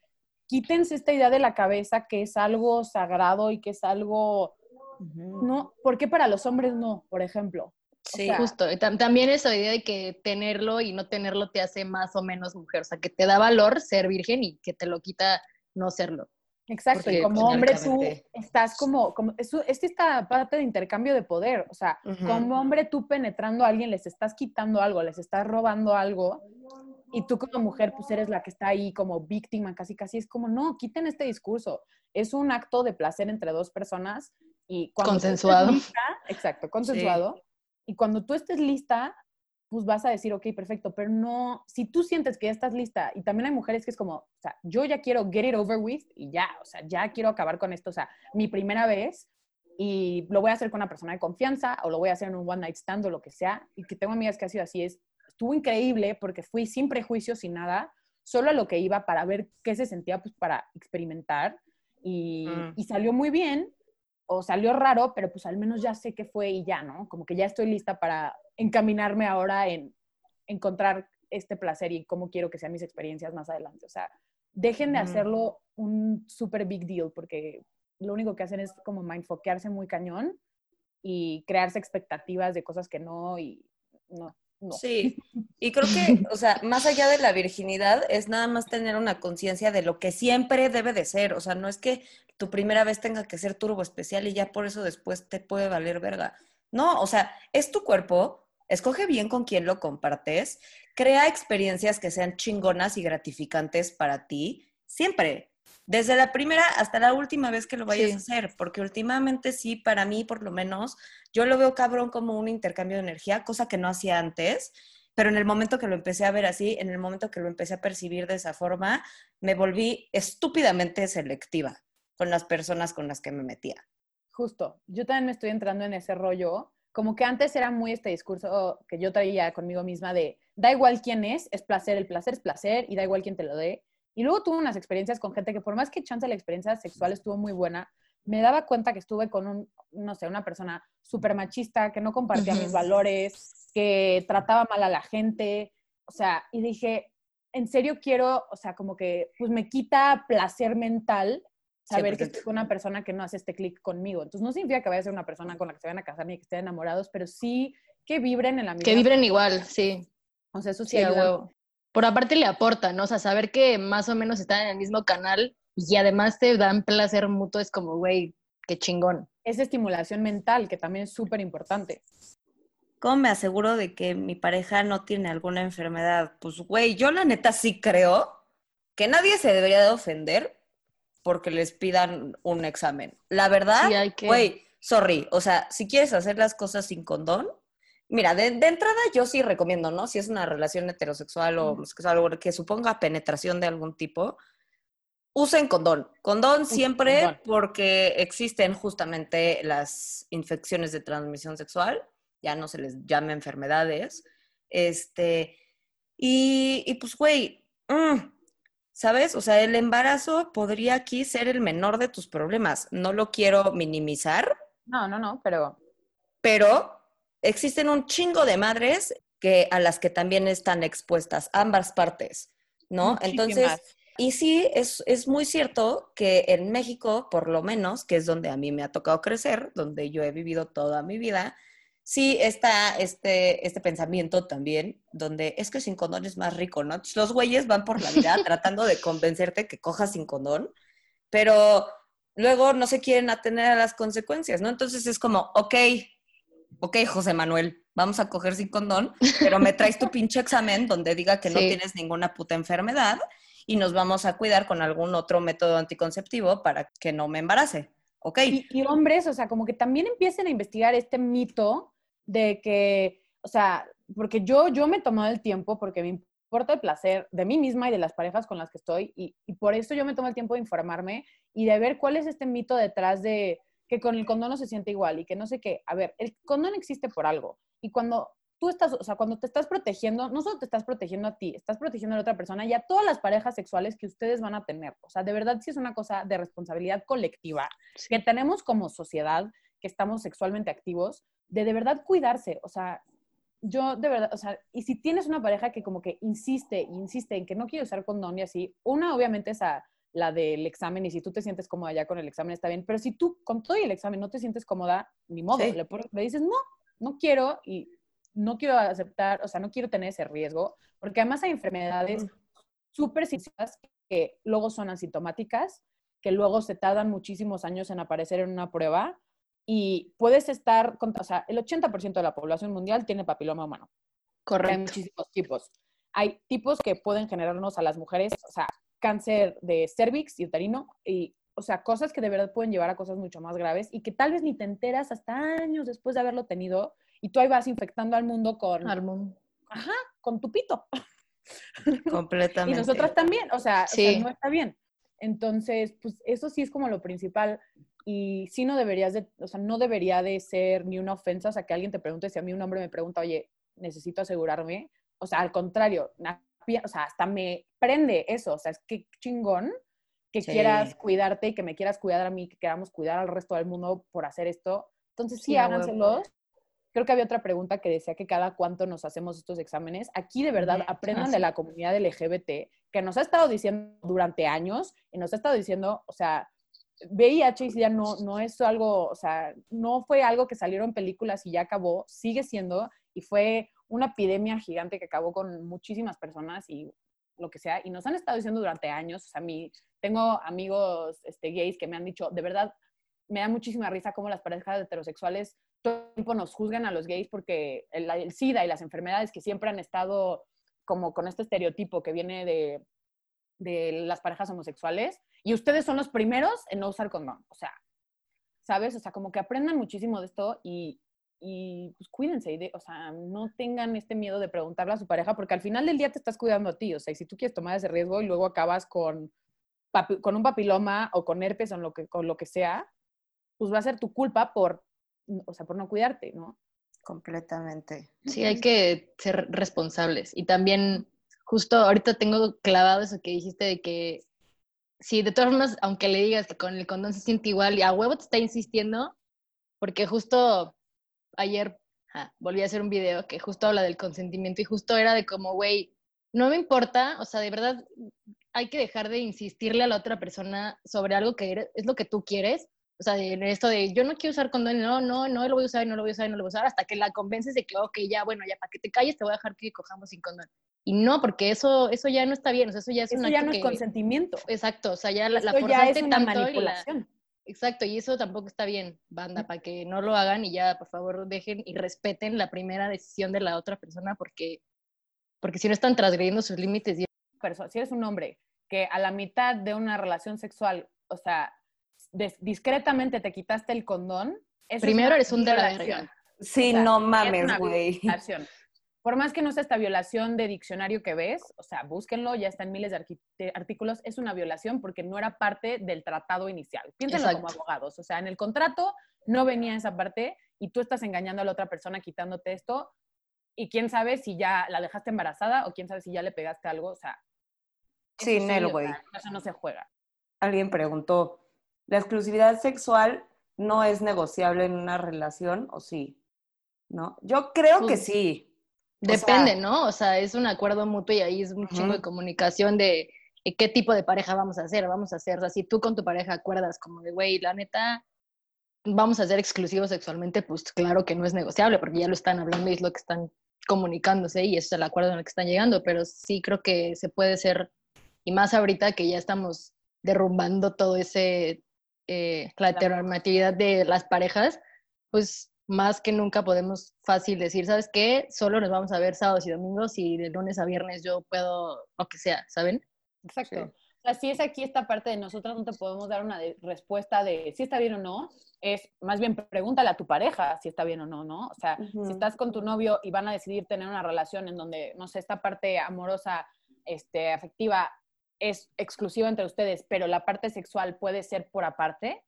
D: quítense esta idea de la cabeza que es algo sagrado y que es algo, no, ¿por qué para los hombres no, por ejemplo?
B: Sí.
D: sea,
C: Justo, y tam- también esa idea de que tenerlo y no tenerlo te hace más o menos mujer, o sea, que te da valor ser virgen y que te lo quita no serlo.
D: Exacto, y como
C: pues,
D: hombre tú estás como, como es, es esta parte de intercambio de poder, o sea, como hombre tú penetrando a alguien les estás quitando algo, les estás robando algo, y tú como mujer pues eres la que está ahí como víctima, casi casi es como, no, quiten este discurso, es un acto de placer entre dos personas y cuando tú estés
C: Consensuado.
D: lista- exacto, consensuado, y cuando tú estés lista, pues vas a decir, ok, perfecto, pero no, si tú sientes que ya estás lista, y también hay mujeres que es como, o sea, yo ya quiero get it over with y ya, o sea, ya quiero acabar con esto, o sea, mi primera vez y lo voy a hacer con una persona de confianza o lo voy a hacer en un one night stand o lo que sea, y que tengo amigas que ha sido así, es, estuvo increíble porque fui sin prejuicios, sin nada, solo a lo que iba para ver qué se sentía, pues para experimentar, y,
B: Mm.
D: y salió muy bien, o salió raro, pero pues al menos ya sé qué fue y ya, ¿no? Como que ya estoy lista para encaminarme ahora en encontrar este placer y cómo quiero que sean mis experiencias más adelante. O sea, dejen de
B: Ujú.
D: hacerlo un super big deal porque lo único que hacen es como mindfoquearse muy cañón y crearse expectativas de cosas que no y no.
B: Sí, y creo que, o sea, más allá de la virginidad, es nada más tener una conciencia de lo que siempre debe de ser. O sea, no es que tu primera vez tenga que ser turbo especial y ya por eso después te puede valer verga. No, o sea, es tu cuerpo, escoge bien con quién lo compartes, crea experiencias que sean chingonas y gratificantes para ti, siempre. Desde la primera hasta la última vez que lo vayas a hacer, porque últimamente sí, para mí por lo menos, yo lo veo cabrón como un intercambio de energía, cosa que no hacía antes, pero en el momento que lo empecé a ver así, en el momento que lo empecé a percibir de esa forma, me volví estúpidamente selectiva con las personas con las que me metía.
D: Justo, yo también me estoy entrando en ese rollo, como que antes era muy este discurso que yo traía conmigo misma de, da igual quién es, es placer, el placer es placer y da igual quién te lo dé y luego tuve unas experiencias con gente que por más que chance la experiencia sexual estuvo muy buena, me daba cuenta que estuve con un, no sé, una persona súper machista, que no compartía mis valores, que trataba mal a la gente, o sea, y dije, en serio quiero, o sea, como que, pues me quita placer mental saber que estoy con una persona que no hace este clic conmigo. Entonces, no significa que vaya a ser una persona con la que se vayan a casar ni que estén enamorados, pero sí que vibren en la misma.
C: Que vibren igual, sí.
D: O sea, eso sí, ayuda
C: por aparte le aporta, ¿no? O sea, saber que más o menos están en el mismo canal y además te dan placer mutuo es como, güey, qué chingón.
D: Es estimulación mental, que también es súper importante.
B: ¿Cómo me aseguro de que mi pareja no tiene alguna enfermedad? Pues, güey, yo la neta sí creo que nadie se debería de ofender porque les pidan un examen. La verdad, güey, sorry, o sea, si quieres hacer las cosas sin condón, Mira, de, entrada yo sí recomiendo, ¿no? Si es una relación heterosexual o algo que suponga penetración de algún tipo, usen condón. Condón siempre porque existen justamente las infecciones de transmisión sexual, ya no se les llama enfermedades. Este, y, y pues, güey, mm, ¿sabes? O sea, el embarazo podría aquí ser el menor de tus problemas. No lo quiero minimizar.
D: No, no, no, pero...
B: Pero existen un chingo de madres que, a las que también están expuestas, ambas partes, ¿no? Entonces, y sí, es, es, muy cierto que en México, por lo menos, que es donde a mí me ha tocado crecer, donde yo he vivido toda mi vida, sí está este, este pensamiento también, donde es que sin condón es más rico, ¿no? Los güeyes van por la vida *laughs* tratando de convencerte que cojas sin condón, pero luego no se quieren atener a las consecuencias, ¿no? Entonces es como, ok, ok, José Manuel, vamos a coger sin condón, *laughs* pero me traes tu pinche examen donde diga que no tienes ninguna puta enfermedad y nos vamos a cuidar con algún otro método anticonceptivo para que no me embarace. ¿Ok?
D: Y, hombres, o sea, como que también empiecen a investigar este mito de que, o sea, porque yo, yo me he tomado el tiempo porque me importa el placer de mí misma y de las parejas con las que estoy y, y por eso yo me tomo el tiempo de informarme y de ver cuál es este mito detrás de, que con el condón no se siente igual y que no sé qué. A ver, el condón existe por algo. Y cuando tú estás, o sea, cuando te estás protegiendo, no solo te estás protegiendo a ti, estás protegiendo a la otra persona y a todas las parejas sexuales que ustedes van a tener. O sea, de verdad sí es una cosa de responsabilidad colectiva que tenemos como sociedad, que estamos sexualmente activos, de de verdad cuidarse. O sea, yo de verdad, o sea, y si tienes una pareja que como que insiste, insiste en que no quiere usar condón y así, una obviamente es a la del examen y si tú te sientes cómoda ya con el examen está bien, pero si tú con todo el examen no te sientes cómoda, ni modo, le, dices, no, no quiero y no quiero aceptar, o sea, no quiero tener ese riesgo, porque además hay enfermedades súper que luego son asintomáticas, que luego se tardan muchísimos años en aparecer en una prueba y puedes estar, con, o sea, el 80% de la población mundial tiene papiloma humano.
C: Correcto.
D: Hay muchísimos tipos. Hay tipos que pueden generarnos a las mujeres, o sea, cáncer de cervix y uterino, y, o sea, cosas que de verdad pueden llevar a cosas mucho más graves y que tal vez ni te enteras hasta años después de haberlo tenido y tú ahí vas infectando al mundo con...
C: Al mundo.
D: Ajá, con tu pito. *laughs*
B: Completamente.
D: y nosotras también, o sea, no está bien. Entonces, pues eso sí es como lo principal y sí no deberías de, o sea, no debería de ser ni una ofensa, o sea, que alguien te pregunte si a mí un hombre me pregunta, oye, necesito asegurarme, o sea, al contrario, o sea, hasta me prende eso, o sea, es que chingón que quieras cuidarte y que me quieras cuidar a mí, que queramos cuidar al resto del mundo por hacer esto. Entonces, sí, háganselos. Creo que había otra pregunta que decía que cada cuánto nos hacemos estos exámenes. Aquí de verdad aprendan de la comunidad LGBT que nos ha estado diciendo durante años y nos ha estado diciendo, o sea, VIH ya no, no es algo, o sea, no fue algo que salieron películas y ya acabó, sigue siendo y fue una epidemia gigante que acabó con muchísimas personas y lo que sea, y nos han estado diciendo durante años, o sea, mí, tengo amigos este, gays que me han dicho, de verdad, me da muchísima risa cómo las parejas heterosexuales todo el tiempo nos juzgan a los gays porque el, el SIDA y las enfermedades que siempre han estado como con este estereotipo que viene de, de las parejas homosexuales y ustedes son los primeros en no usar condón. O sea, ¿sabes? O sea, como que aprendan muchísimo de esto y, y pues cuídense, y de, o sea, no tengan este miedo de preguntarle a su pareja porque al final del día te estás cuidando a ti, o sea, y si tú quieres tomar ese riesgo y luego acabas con, con un papiloma o con herpes o lo que, con lo que sea, pues va a ser tu culpa por, o sea, por no cuidarte, ¿no?
B: Completamente.
C: Sí, hay que ser responsables. Y también, justo ahorita tengo clavado eso que dijiste de que, sí, de todas formas, aunque le digas que con el condón se siente igual y a huevo te está insistiendo, porque justo ayer ah, volví a hacer un video que justo habla del consentimiento y justo era de como, güey, no me importa, o sea, de verdad hay que dejar de insistirle a la otra persona sobre algo que eres- es lo que tú quieres. O sea, de esto de yo no quiero usar condón, no, no, no lo voy a usar, no lo voy a usar, no lo voy a usar, hasta que la convences de que, ok, ya, bueno, ya para que te calles te voy a dejar que cojamos sin condón. Y no, porque eso, eso ya no está bien, o sea, eso ya es
D: Eso ya no es consentimiento.
C: Exacto, o sea, ya la, la
D: ya
C: forzaste
D: es una
C: tanto y la-
D: manipulación.
C: Exacto, y eso tampoco está bien, banda, para que no lo hagan y ya, por favor, dejen y respeten la primera decisión de la otra persona porque, porque si no están transgrediendo sus límites. y-
D: si eres un hombre que a la mitad de una relación sexual, o sea, discretamente te quitaste el condón, eso
C: Primero eres un de la verga.
B: Sí,
D: O sea,
B: no
D: es
B: mames, güey.
D: Por más que no sea esta violación de diccionario que ves, o sea, búsquenlo, ya está en miles de, artículos, es una violación porque no era parte del tratado inicial. Piénsenlo como abogados, o sea, en el contrato no venía esa parte y tú estás engañando a la otra persona quitándote esto y quién sabe si ya la dejaste embarazada o quién sabe si ya le pegaste algo, o sea.
B: Sí, Nel, güey.
D: eso no se juega.
B: Alguien preguntó, ¿la exclusividad sexual no es negociable en una relación o sí? ¿No? Yo creo que
C: Pues,
B: O
C: Depende,
B: sea,
C: ¿no? O sea, es un acuerdo mutuo y ahí es un chingo de comunicación de eh, qué tipo de pareja vamos a hacer, vamos a hacer. O sea, si tú con tu pareja acuerdas como de, güey, la neta, vamos a ser exclusivos sexualmente, pues claro que no es negociable porque ya lo están hablando y es lo que están comunicándose y ese es el acuerdo en el que están llegando, pero sí creo que se puede ser, y más ahorita que ya estamos derrumbando todo ese, eh, la heteronormatividad de las parejas, pues más que nunca podemos fácil decir, ¿sabes qué? Solo nos vamos a ver sábados y domingos y de lunes a viernes yo puedo lo que sea, ¿saben?
D: Exacto.
B: Sí.
D: O sea, si es aquí esta parte de nosotras no te podemos dar una de- respuesta de si está bien o no, es más bien pregúntale a tu pareja si está bien o no, ¿no? O sea, si estás con tu novio y van a decidir tener una relación en donde, no sé, esta parte amorosa, este, afectiva es exclusiva entre ustedes, pero la parte sexual puede ser por aparte,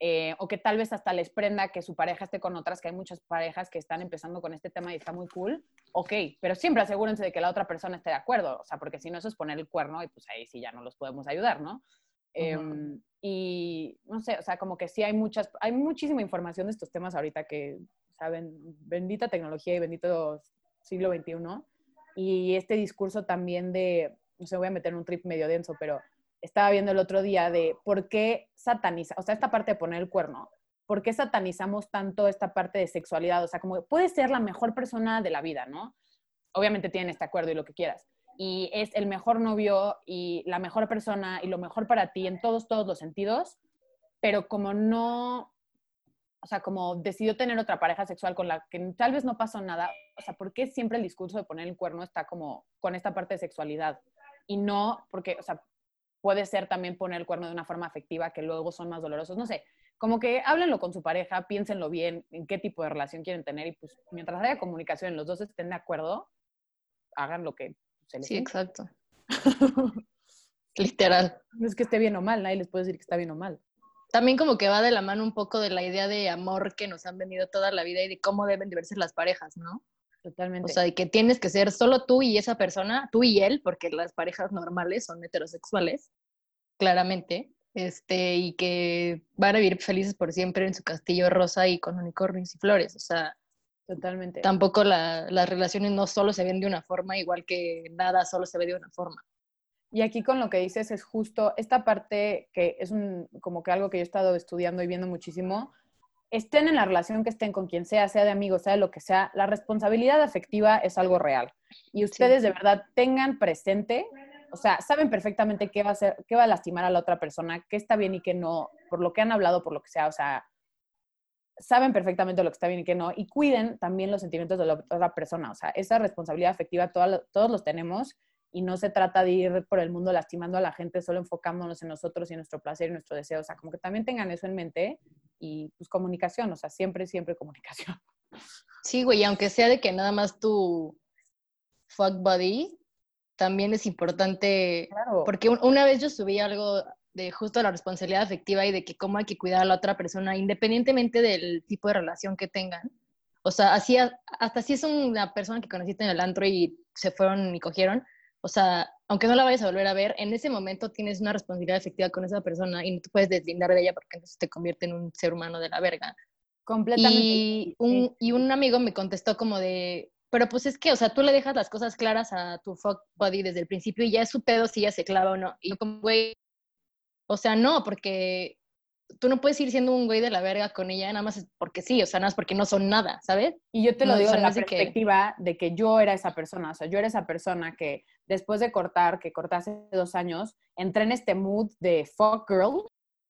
D: eh, o que tal vez hasta les prenda que su pareja esté con otras, que hay muchas parejas que están empezando con este tema y está muy cool, ok, pero siempre asegúrense de que la otra persona esté de acuerdo, o sea, porque si no eso es poner el cuerno y pues ahí sí ya no los podemos ayudar, ¿no? Em, y no sé, o sea, como que sí hay muchas, hay muchísima información de estos temas ahorita que, saben, bendita tecnología y bendito siglo XXI. Y este discurso también de, no sé, voy a meter un trip medio denso, pero estaba viendo el otro día de por qué sataniza, o sea, esta parte de poner el cuerno, ¿por qué satanizamos tanto esta parte de sexualidad? O sea, como que puede ser la mejor persona de la vida, ¿no? Obviamente tienen este acuerdo y lo que quieras. Y es el mejor novio y la mejor persona y lo mejor para ti en todos, todos los sentidos, pero como no, o sea, como decidió tener otra pareja sexual con la que tal vez no pasó nada, o sea, ¿por qué siempre el discurso de poner el cuerno está como con esta parte de sexualidad? Y no, porque, o sea, puede ser también poner el cuerno de una forma afectiva que luego son más dolorosos, no sé, como que háblenlo con su pareja, piénsenlo bien, en qué tipo de relación quieren tener y pues mientras haya comunicación los dos estén de acuerdo, hagan lo que se les
C: Sí, exacto. *laughs* Literal.
D: No es que esté bien o mal, nadie les puede decir que está bien o mal.
C: También como que va de la mano un poco de la idea de amor que nos han venido toda la vida y de cómo deben de verse las parejas, ¿no?
D: Totalmente.
C: O sea, de que tienes que ser solo tú y esa persona, tú y él, porque las parejas normales son heterosexuales, claramente, este, y que van a vivir felices por siempre en su castillo rosa y con unicornios y flores. O sea,
D: Totalmente.
C: tampoco la- las relaciones no solo se ven de una forma, igual que nada solo se ve de una forma.
D: Y aquí con lo que dices es justo esta parte que es un, como que algo que yo he estado estudiando y viendo muchísimo. Estén en la relación que estén con quien sea, sea de amigos, sea de lo que sea, la responsabilidad afectiva es algo real. Y ustedes de verdad tengan presente, O sea, saben perfectamente qué va a hacer, qué va a lastimar a la otra persona, qué está bien y qué no, por lo que han hablado, por lo que sea. O sea, saben perfectamente lo que está bien y qué no, y cuiden también los sentimientos de la otra persona. O sea, esa responsabilidad afectiva todos los tenemos y no se trata de ir por el mundo lastimando a la gente, solo enfocándonos en nosotros y en nuestro placer y nuestro deseo. O sea, como que también tengan eso en mente y pues comunicación, o sea, siempre, siempre comunicación.
C: Sí, güey, aunque sea de que nada más tu fuck body, también es importante, claro. porque una vez yo subí algo de justo la responsabilidad afectiva y de que cómo hay que cuidar a la otra persona, independientemente del tipo de relación que tengan. O sea, así, hasta si es una persona que conociste en el antro y se fueron y cogieron, o sea, aunque no la vayas a volver a ver, en ese momento tienes una responsabilidad efectiva con esa persona y no te puedes deslindar de ella porque entonces te convierte en un ser humano de la verga.
D: Completamente.
C: Y un, y un amigo me contestó como de, pero pues es que, o sea, tú le dejas las cosas claras a tu fuck body desde el principio y ya es su pedo si ella se clava o no. Y yo como, güey, o sea, no, porque tú no puedes ir siendo un güey de la verga con ella nada más porque sí, o sea, nada más porque no son nada, ¿sabes?
D: Y yo te lo digo en la perspectiva de que yo era esa persona, o sea, yo era esa persona que después de cortar, que corté hace dos años, entré en este mood de fuck girl,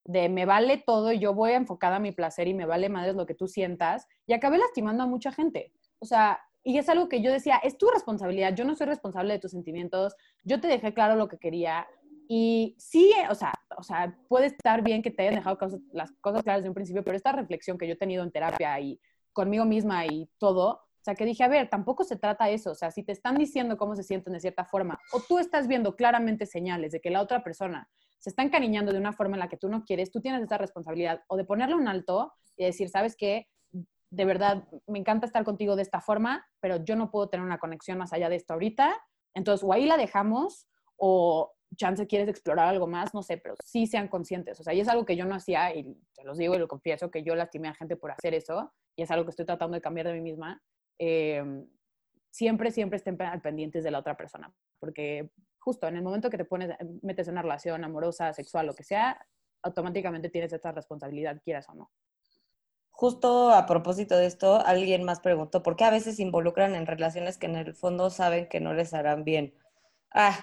D: de me vale todo y yo voy enfocada a mi placer y me vale madres lo que tú sientas, y acabé lastimando a mucha gente. O sea, y es algo que yo decía, es tu responsabilidad, yo no soy responsable de tus sentimientos, yo te dejé claro lo que quería, y sí, o sea, o sea, puede estar bien que te hayan dejado las cosas claras desde un principio, pero esta reflexión que yo he tenido en terapia y conmigo misma y todo, o sea, que dije, a ver, tampoco se trata eso, o sea, si te están diciendo cómo se sienten de cierta forma, o tú estás viendo claramente señales de que la otra persona se está encariñando de una forma en la que tú no quieres, tú tienes esa responsabilidad o de ponerle un alto y decir, ¿sabes qué? De verdad, me encanta estar contigo de esta forma, pero yo no puedo tener una conexión más allá de esto ahorita. Entonces, o ahí la dejamos, o chance quieres explorar algo más, no sé, pero sí sean conscientes. O sea, y es algo que yo no hacía, y te los digo y lo confieso, que yo lastimé a gente por hacer eso, y es algo que estoy tratando de cambiar de mí misma. Em, siempre, siempre estén pendientes de la otra persona, porque justo en el momento que te pones, metes en una relación amorosa, sexual, lo que sea, automáticamente tienes esta responsabilidad, quieras o no.
B: Justo a propósito de esto, alguien más preguntó, ¿por qué a veces se involucran en relaciones que en el fondo saben que no les harán bien? Ah,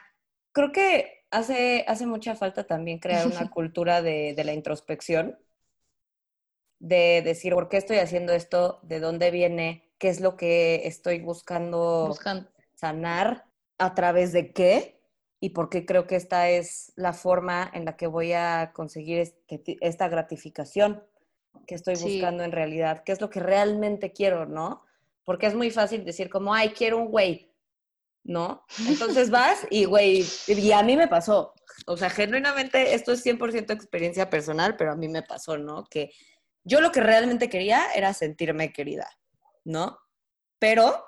B: creo que hace, hace mucha falta también crear una *laughs* cultura de, de la introspección, de decir, ¿por qué estoy haciendo esto? ¿De dónde viene? ¿Qué es lo que estoy buscando, sanar? ¿A través de qué? y por qué creo que esta es la forma en la que voy a conseguir este, esta gratificación que estoy buscando en realidad, qué es lo que realmente quiero, ¿no? Porque es muy fácil decir como, ay, quiero un güey, ¿no? *laughs* Entonces vas y, güey, y a mí me pasó. O sea, genuinamente, esto es 100% experiencia personal, pero a mí me pasó, ¿no? Que yo lo que realmente quería era sentirme querida, ¿no? Pero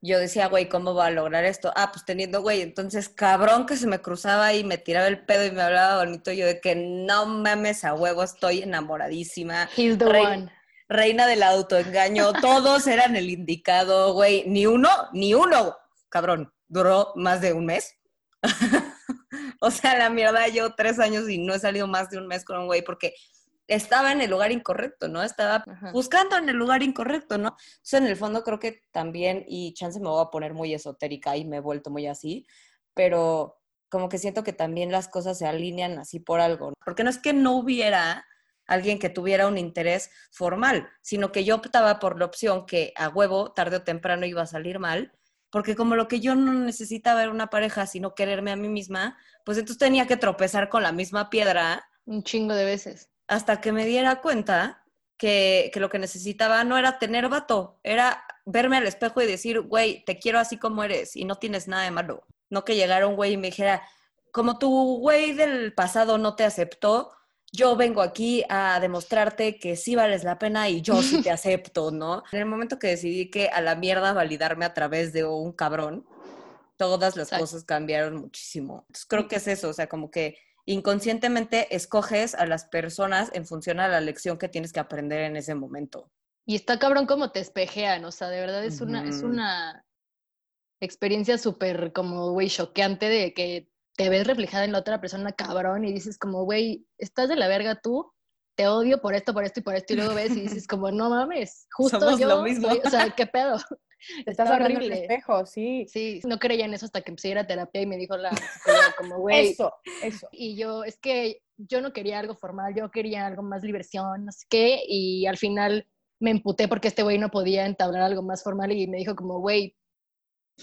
B: yo decía, güey, ¿cómo voy a lograr esto? Ah, pues teniendo, güey, entonces cabrón que se me cruzaba y me tiraba el pedo y me hablaba bonito, yo de que no mames a huevo, estoy enamoradísima.
C: He's the one
B: reina del autoengaño, *laughs* todos eran el indicado, güey, ni uno, ni uno, cabrón, duró más de un mes. *laughs* o sea, la mierda, yo tres años y no he salido más de un mes con un güey porque estaba en el lugar incorrecto, ¿no? Estaba buscando en el lugar incorrecto, ¿no? Entonces, en el fondo creo que también, y chance me voy a poner muy esotérica y me he vuelto muy así, pero como que siento que también las cosas se alinean así por algo, porque no es que no hubiera alguien que tuviera un interés formal, sino que yo optaba por la opción que a huevo, tarde o temprano iba a salir mal, porque como lo que yo no necesitaba era una pareja, sino quererme a mí misma, pues entonces tenía que tropezar con la misma piedra.
C: Un chingo de veces.
B: Hasta que me diera cuenta que, que lo que necesitaba no era tener vato, era verme al espejo y decir, güey, te quiero así como eres y no tienes nada de malo. No que llegara un güey y me dijera, como tu güey del pasado no te aceptó, yo vengo aquí a demostrarte que sí vales la pena y yo sí te *laughs* acepto, ¿no? En el momento que decidí que a la mierda validarme a través de un cabrón, todas las cosas cambiaron muchísimo. Entonces creo que es eso, o sea, como que inconscientemente escoges a las personas en función a la lección que tienes que aprender en ese momento.
C: Y está cabrón como te espejean, o sea, de verdad es una, es una experiencia súper como, güey, choqueante de que te ves reflejada en la otra persona cabrón y dices como, güey, estás de la verga tú, te odio por esto, por esto y por esto, y luego ves y dices como, no mames, *laughs* justo
B: Somos
C: yo,
B: lo mismo.
C: soy- o sea, ¿qué pedo?
D: Te estás *laughs*
C: Está
D: hablando en el
C: horrible.
D: espejo, sí.
C: Sí, no creía en eso hasta que empecé a ir a terapia y me dijo la *laughs* psicóloga como, güey,
D: Eso, eso.
C: y yo, es que yo no quería algo formal, yo quería algo más diversión, no sé qué, y al final me emputé porque este güey no podía entablar algo más formal y me dijo como, güey,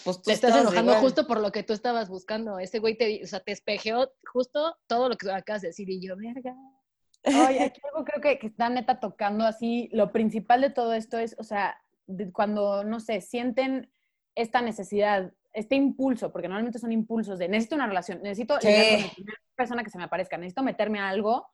B: Pues tú
C: te estás enojando
B: igual.
C: justo por lo que tú estabas buscando. Ese güey te, o sea, te espejeó justo todo lo que acabas de decir y yo, verga.
D: Oye, aquí algo creo que, que está neta tocando así, lo principal de todo esto es, o sea, de- cuando, no sé, sienten esta necesidad, este impulso, porque normalmente son impulsos de necesito una relación, necesito
B: Sí.
D: primera persona que se me aparezca, necesito meterme a algo,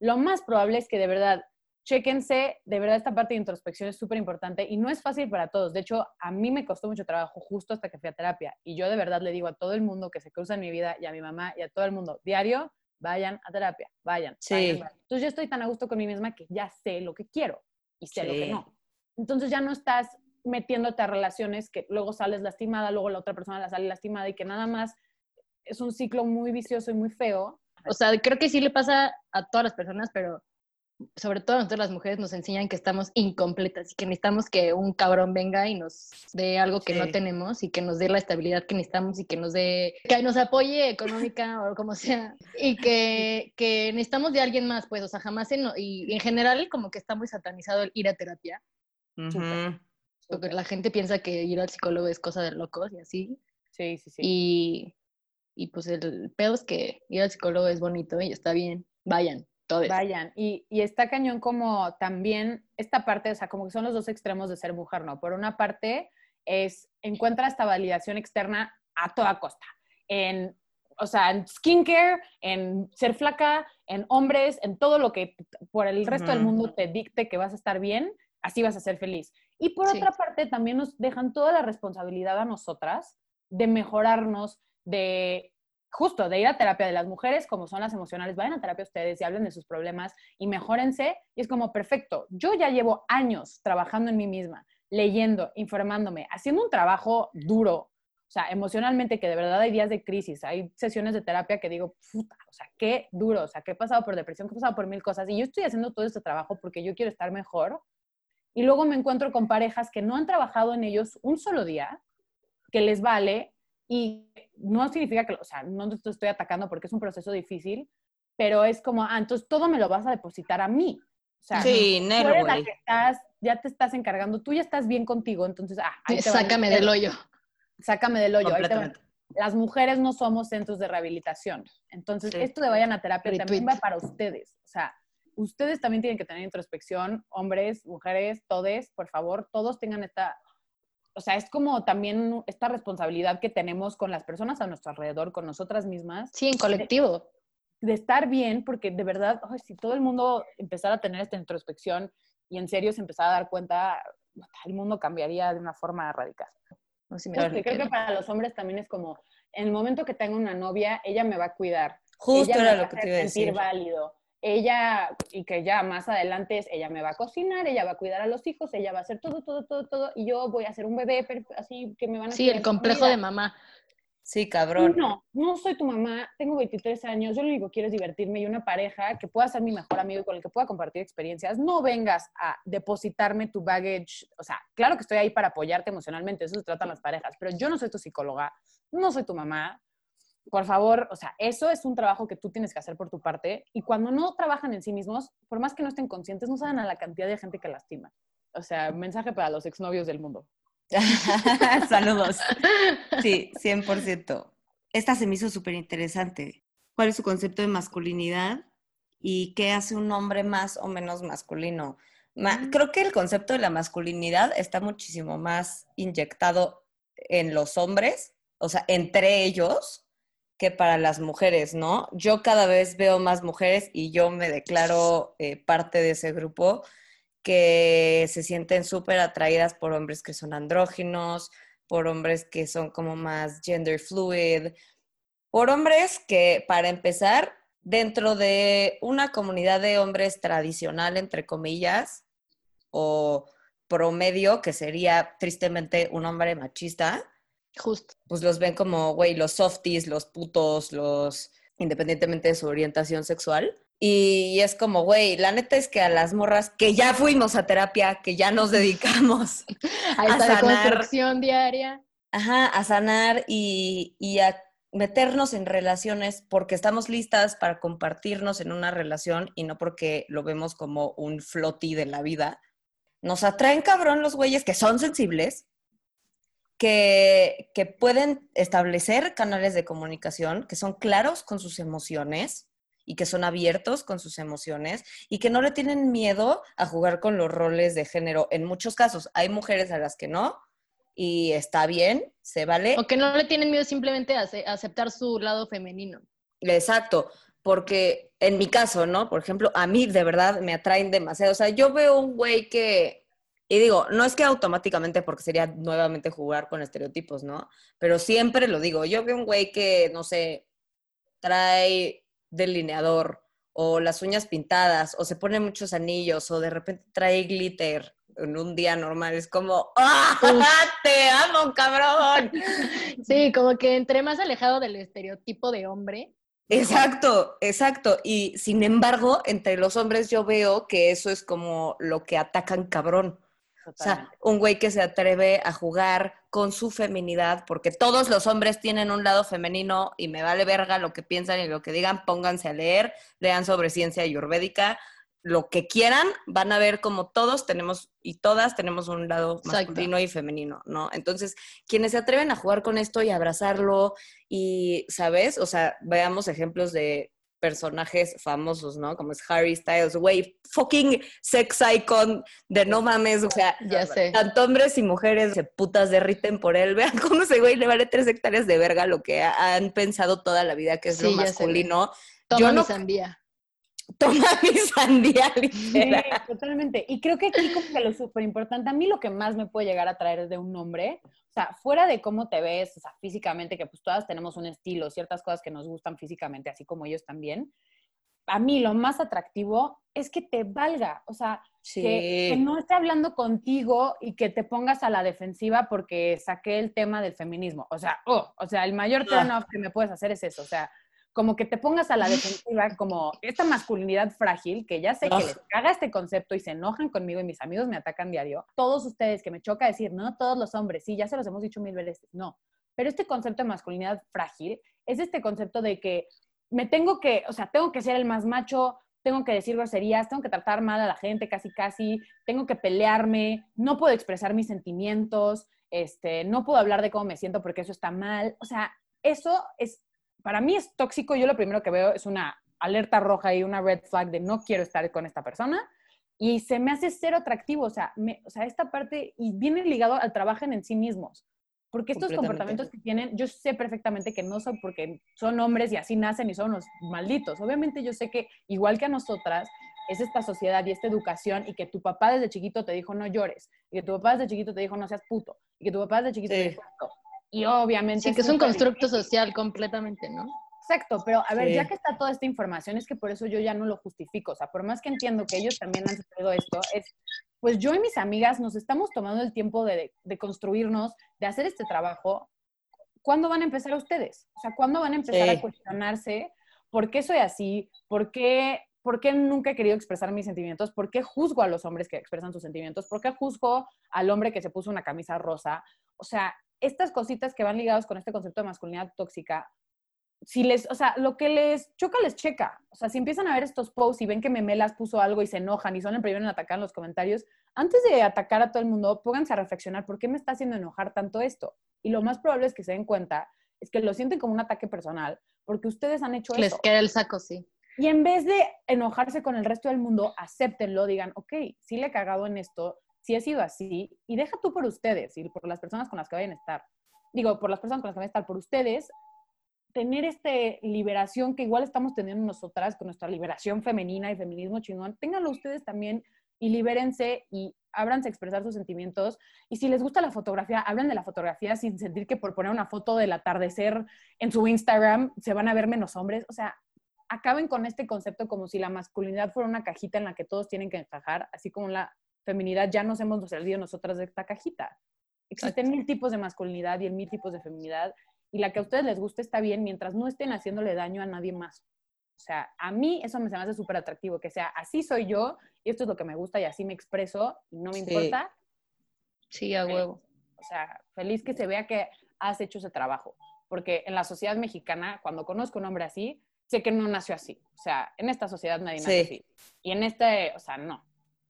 D: lo más probable es que de verdad, chéquense, de verdad esta parte de introspección es súper importante y no es fácil para todos. De hecho, a mí me costó mucho trabajo justo hasta que fui a terapia y yo de verdad le digo a todo el mundo que se cruza en mi vida y a mi mamá y a todo el mundo, diario, vayan a terapia, vayan.
B: Sí.
D: vayan, vayan. Entonces yo estoy tan a gusto con mí misma que ya sé lo que quiero y sé lo que no. Entonces ya no estás metiéndote a relaciones que luego sales lastimada, luego la otra persona la sale lastimada y que nada más es un ciclo muy vicioso y muy feo.
C: O sea, creo que sí le pasa a todas las personas, pero sobre todo a nosotros las mujeres nos enseñan que estamos incompletas y que necesitamos que un cabrón venga y nos dé algo que
B: Sí.
C: no tenemos y que nos dé la estabilidad que necesitamos y que nos dé, que nos apoye económica *laughs* o como sea. Y que, que necesitamos de alguien más, pues, o sea, jamás en, y en general como que está muy satanizado el ir a terapia, porque la gente piensa que ir al psicólogo es cosa de locos y así,
D: Sí, sí, sí.
C: y, y pues el pedo es que ir al psicólogo es bonito y está bien, vayan,
D: Vayan. Y, y está cañón como también esta parte, o sea, como que son los dos extremos de ser mujer, ¿no? Por una parte es encuentra esta validación externa a toda costa. En, o sea, en skincare, en ser flaca, en hombres, en todo lo que por el resto del mundo te dicte que vas a estar bien, así vas a ser feliz. Y por
C: Sí.
D: otra parte también nos dejan toda la responsabilidad a nosotras de mejorarnos, de justo de ir a terapia de las mujeres, como son las emocionales, vayan a terapia ustedes y hablen de sus problemas y mejórense. Y es como, perfecto, yo ya llevo años trabajando en mí misma, leyendo, informándome, haciendo un trabajo duro, o sea, emocionalmente, que de verdad hay días de crisis, hay sesiones de terapia que digo, puta, o sea, qué duro, o sea, que he pasado por depresión, que he pasado por mil cosas, y yo estoy haciendo todo este trabajo porque yo quiero estar mejor. Y luego me encuentro con parejas que no han trabajado en ellos un solo día, que les vale y no significa que, o sea, no te estoy atacando porque es un proceso difícil, pero es como, ah, entonces todo me lo vas a depositar a mí. O sea,
B: Sí,
D: tú
B: nero,
D: eres la que estás, ya te estás encargando, tú ya estás bien contigo, entonces, ah, ahí te
C: Sácame del hoyo.
D: Sácame del hoyo. ahí te. Las mujeres no somos centros de rehabilitación. Entonces,
B: Sí.
D: esto de vayan a terapia
C: Retweet.
D: también va para ustedes. O sea, ustedes también tienen que tener introspección, hombres, mujeres, todes, por favor, todos tengan esta, o sea, es como también esta responsabilidad que tenemos con las personas a nuestro alrededor, con nosotras mismas,
C: Sí, en colectivo.
D: de estar bien, porque de verdad, ay, si todo el mundo empezara a tener esta introspección y en serio se empezara a dar cuenta, el mundo cambiaría de una forma radical.
C: No sé si me
D: Porque creo que para los hombres también es como, en el momento que tenga una novia, ella me va a cuidar.
B: Justo
D: ella me
B: era
D: va
B: lo que te iba a
D: hacer sentir
B: decir.
D: válido. Ella, y que ya más adelante es, ella me va a cocinar, ella va a cuidar a los hijos, ella va a hacer todo, todo, todo, todo, y yo voy a ser un bebé, pero así que me van a
C: Sí, el complejo de mamá.
B: Sí, cabrón.
D: No, no soy tu mamá, tengo 23 años, yo lo único que quiero es divertirme y una pareja que pueda ser mi mejor amigo y con el que pueda compartir experiencias. No vengas a depositarme tu baggage, o sea, claro que estoy ahí para apoyarte emocionalmente, eso se tratan las parejas, pero yo no soy tu psicóloga, no soy tu mamá. Por favor, o sea, eso es un trabajo que tú tienes que hacer por tu parte y cuando no trabajan en sí mismos, por más que no estén conscientes, no saben a la cantidad de gente que lastima. O sea, mensaje para los exnovios del mundo. *laughs*
B: Saludos. Sí, 100%. Esta se me hizo súper interesante. ¿Cuál es su concepto de masculinidad y qué hace un hombre más o menos masculino? Ma-
D: Mm.
B: Creo que el concepto de la masculinidad está muchísimo más inyectado en los hombres, o sea, entre ellos, que para las mujeres, ¿no? Yo cada vez veo más mujeres y yo me declaro eh, parte de ese grupo que se sienten súper atraídas por hombres que son andróginos, por hombres que son como más gender fluid, por hombres que, para empezar, dentro de una comunidad de hombres tradicional, entre comillas, o promedio, que sería tristemente un hombre machista,
C: Justo.
B: pues los ven como, güey, los softies, los putos, los, independientemente de su orientación sexual. Y es como, güey, la neta es que a las morras que ya fuimos a terapia, que ya nos dedicamos *laughs*
C: a esta construcción diaria.
B: Ajá, a sanar y, y a meternos en relaciones porque estamos listas para compartirnos en una relación y no porque lo vemos como un floti de la vida. Nos atraen cabrón los güeyes que son sensibles, que, que pueden establecer canales de comunicación, que son claros con sus emociones y que son abiertos con sus emociones y que no le tienen miedo a jugar con los roles de género. En muchos casos hay mujeres a las que no, y está bien, se vale.
C: O que no le tienen miedo simplemente a aceptar su lado femenino.
B: Exacto, porque en mi caso, ¿no? Por ejemplo, a mí de verdad me atraen demasiado. O sea, yo veo un güey que, y digo, no es que automáticamente, porque sería nuevamente jugar con estereotipos, ¿no? Pero siempre lo digo, yo veo un güey que, no sé, trae delineador o las uñas pintadas o se pone muchos anillos o de repente trae glitter en un día normal. Es como, ¡ah! *laughs* ¡Te amo, cabrón!
C: Sí, como que entre más alejado del estereotipo de hombre.
B: Exacto, exacto. Y sin embargo, entre los hombres yo veo que eso es como lo que atacan cabrón. O sea, un güey que se atreve a jugar con su feminidad, porque todos los hombres tienen un lado femenino y me vale verga lo que piensan y lo que digan, pónganse a leer, lean sobre ciencia ayurvédica, lo que quieran, van a ver como todos tenemos y todas tenemos un lado masculino y femenino, ¿no? Entonces, quienes se atreven a jugar con esto y abrazarlo y, ¿sabes? O sea, veamos ejemplos de personajes famosos, ¿no? Como es Harry Styles, güey, fucking sex icon de no mames, o sea,
C: ya sé.
B: tanto hombres y mujeres se putas derriten por él, *laughs* vean cómo ese güey le vale tres hectáreas de verga lo que han pensado toda la vida que es lo masculino.
C: Yo no, sandía
B: toma *laughs* mi sandía
D: Sí, totalmente. Y creo que aquí como que lo súper importante, a mí lo que más me puede llegar a traer de un hombre, o sea, fuera de cómo te ves, o sea, físicamente, que pues todas tenemos un estilo, ciertas cosas que nos gustan físicamente, así como ellos también, a mí lo más atractivo es que te valga, o sea, que, no esté hablando contigo y que te pongas a la defensiva porque saqué el tema del feminismo. O sea, oh, o sea, el mayor turn off que me puedes hacer es eso, o sea, como que te pongas a la defensiva, como esta masculinidad frágil, que ya sé que les caga este concepto y se enojan conmigo y mis amigos me atacan diario. Todos ustedes que me choca decir, no todos los hombres, sí, ya se los hemos dicho mil veces, no. Pero este concepto de masculinidad frágil es este concepto de que me tengo que, o sea, tengo que ser el más macho, tengo que decir groserías, tengo que tratar mal a la gente casi casi, tengo que pelearme, no puedo expresar mis sentimientos, este, no puedo hablar de cómo me siento porque eso está mal. O sea, eso es para mí es tóxico. Yo lo primero que veo es una alerta roja y una red flag de no quiero estar con esta persona. Y se me hace cero atractivo. O sea, o sea esta parte, y viene ligado al trabajo en sí mismos. Porque estos comportamientos que tienen, yo sé perfectamente que no son porque son hombres y así nacen y son los malditos. Obviamente yo sé que igual que a nosotras, es esta sociedad y esta educación y que tu papá desde chiquito te dijo no llores, y que tu papá desde chiquito te dijo no seas puto, y que tu papá desde chiquito te dijo y obviamente...
C: Sí, que es un constructo social completamente, ¿no?
D: Exacto, pero a ver, ya que está toda esta información, es que por eso yo ya no lo justifico. O sea, por más que entiendo que ellos también han sufrido esto, es, pues yo y mis amigas nos estamos tomando el tiempo de, de construirnos, de hacer este trabajo. ¿Cuándo van a empezar ustedes? O sea, ¿cuándo van a empezar a cuestionarse por qué soy así? ¿Por qué, ¿Por qué nunca he querido expresar mis sentimientos? ¿Por qué juzgo a los hombres que expresan sus sentimientos? ¿Por qué juzgo al hombre que se puso una camisa rosa? O sea, estas cositas que van ligadas con este concepto de masculinidad tóxica, si les, o sea, lo que les choca, les checa. O sea, si empiezan a ver estos posts y ven que Memelas puso algo y se enojan y son el primero en atacar en los comentarios, antes de atacar a todo el mundo, pónganse a reflexionar por qué me está haciendo enojar tanto esto. Y lo más probable es que se den cuenta, es que lo sienten como un ataque personal, porque ustedes han hecho
C: les
D: eso.
C: Les queda el saco, sí.
D: Y en vez de enojarse con el resto del mundo, acéptenlo, digan, ok, sí le he cagado en esto, si ha sido así, y deja tú por ustedes y por las personas con las que vayan a estar, digo, por las personas con las que vayan a estar, por ustedes, tener esta liberación que igual estamos teniendo nosotras con nuestra liberación femenina y feminismo chingón, ténganlo ustedes también y libérense y ábranse a expresar sus sentimientos. Y si les gusta la fotografía, hablen de la fotografía sin sentir que por poner una foto del atardecer en su Instagram se van a ver menos hombres. O sea, acaben con este concepto como si la masculinidad fuera una cajita en la que todos tienen que encajar, así como la feminidad, ya nos hemos salido nosotras de esta cajita. Existen mil tipos de masculinidad y mil tipos de feminidad y la que a ustedes les guste está bien mientras no estén haciéndole daño a nadie más. O sea, a mí eso me se me hace súper atractivo, que sea así soy yo y esto es lo que me gusta y así me expreso y no me
B: Sí.
D: importa.
C: Sí, a huevo.
D: O sea, feliz que se vea que has hecho ese trabajo. Porque en la sociedad mexicana, cuando conozco un hombre así, sé que no nació así. O sea, en esta sociedad nadie nace
B: Sí.
D: así. Y en este, o sea, no.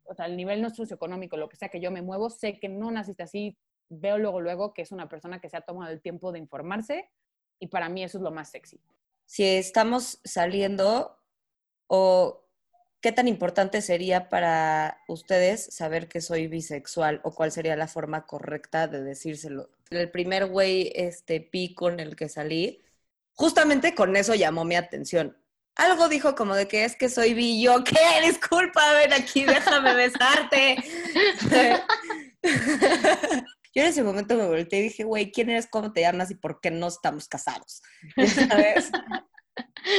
D: O sea, el nivel no socioeconómico, lo que sea que yo me muevo, sé que no naciste así. Veo luego, luego que es una persona que se ha tomado el tiempo de informarse y para mí eso es lo más sexy.
B: Si estamos saliendo o qué tan importante sería para ustedes saber que soy bisexual o cuál sería la forma correcta de decírselo. El primer güey, este pi con el que salí, justamente con eso llamó mi atención. Algo dijo como de que es que soy bi, yo, ¿qué? Disculpa, ven aquí, déjame besarte. *laughs* Yo en ese momento me volteé y dije, güey, ¿quién eres? ¿Cómo te llamas? ¿Y por qué no estamos casados?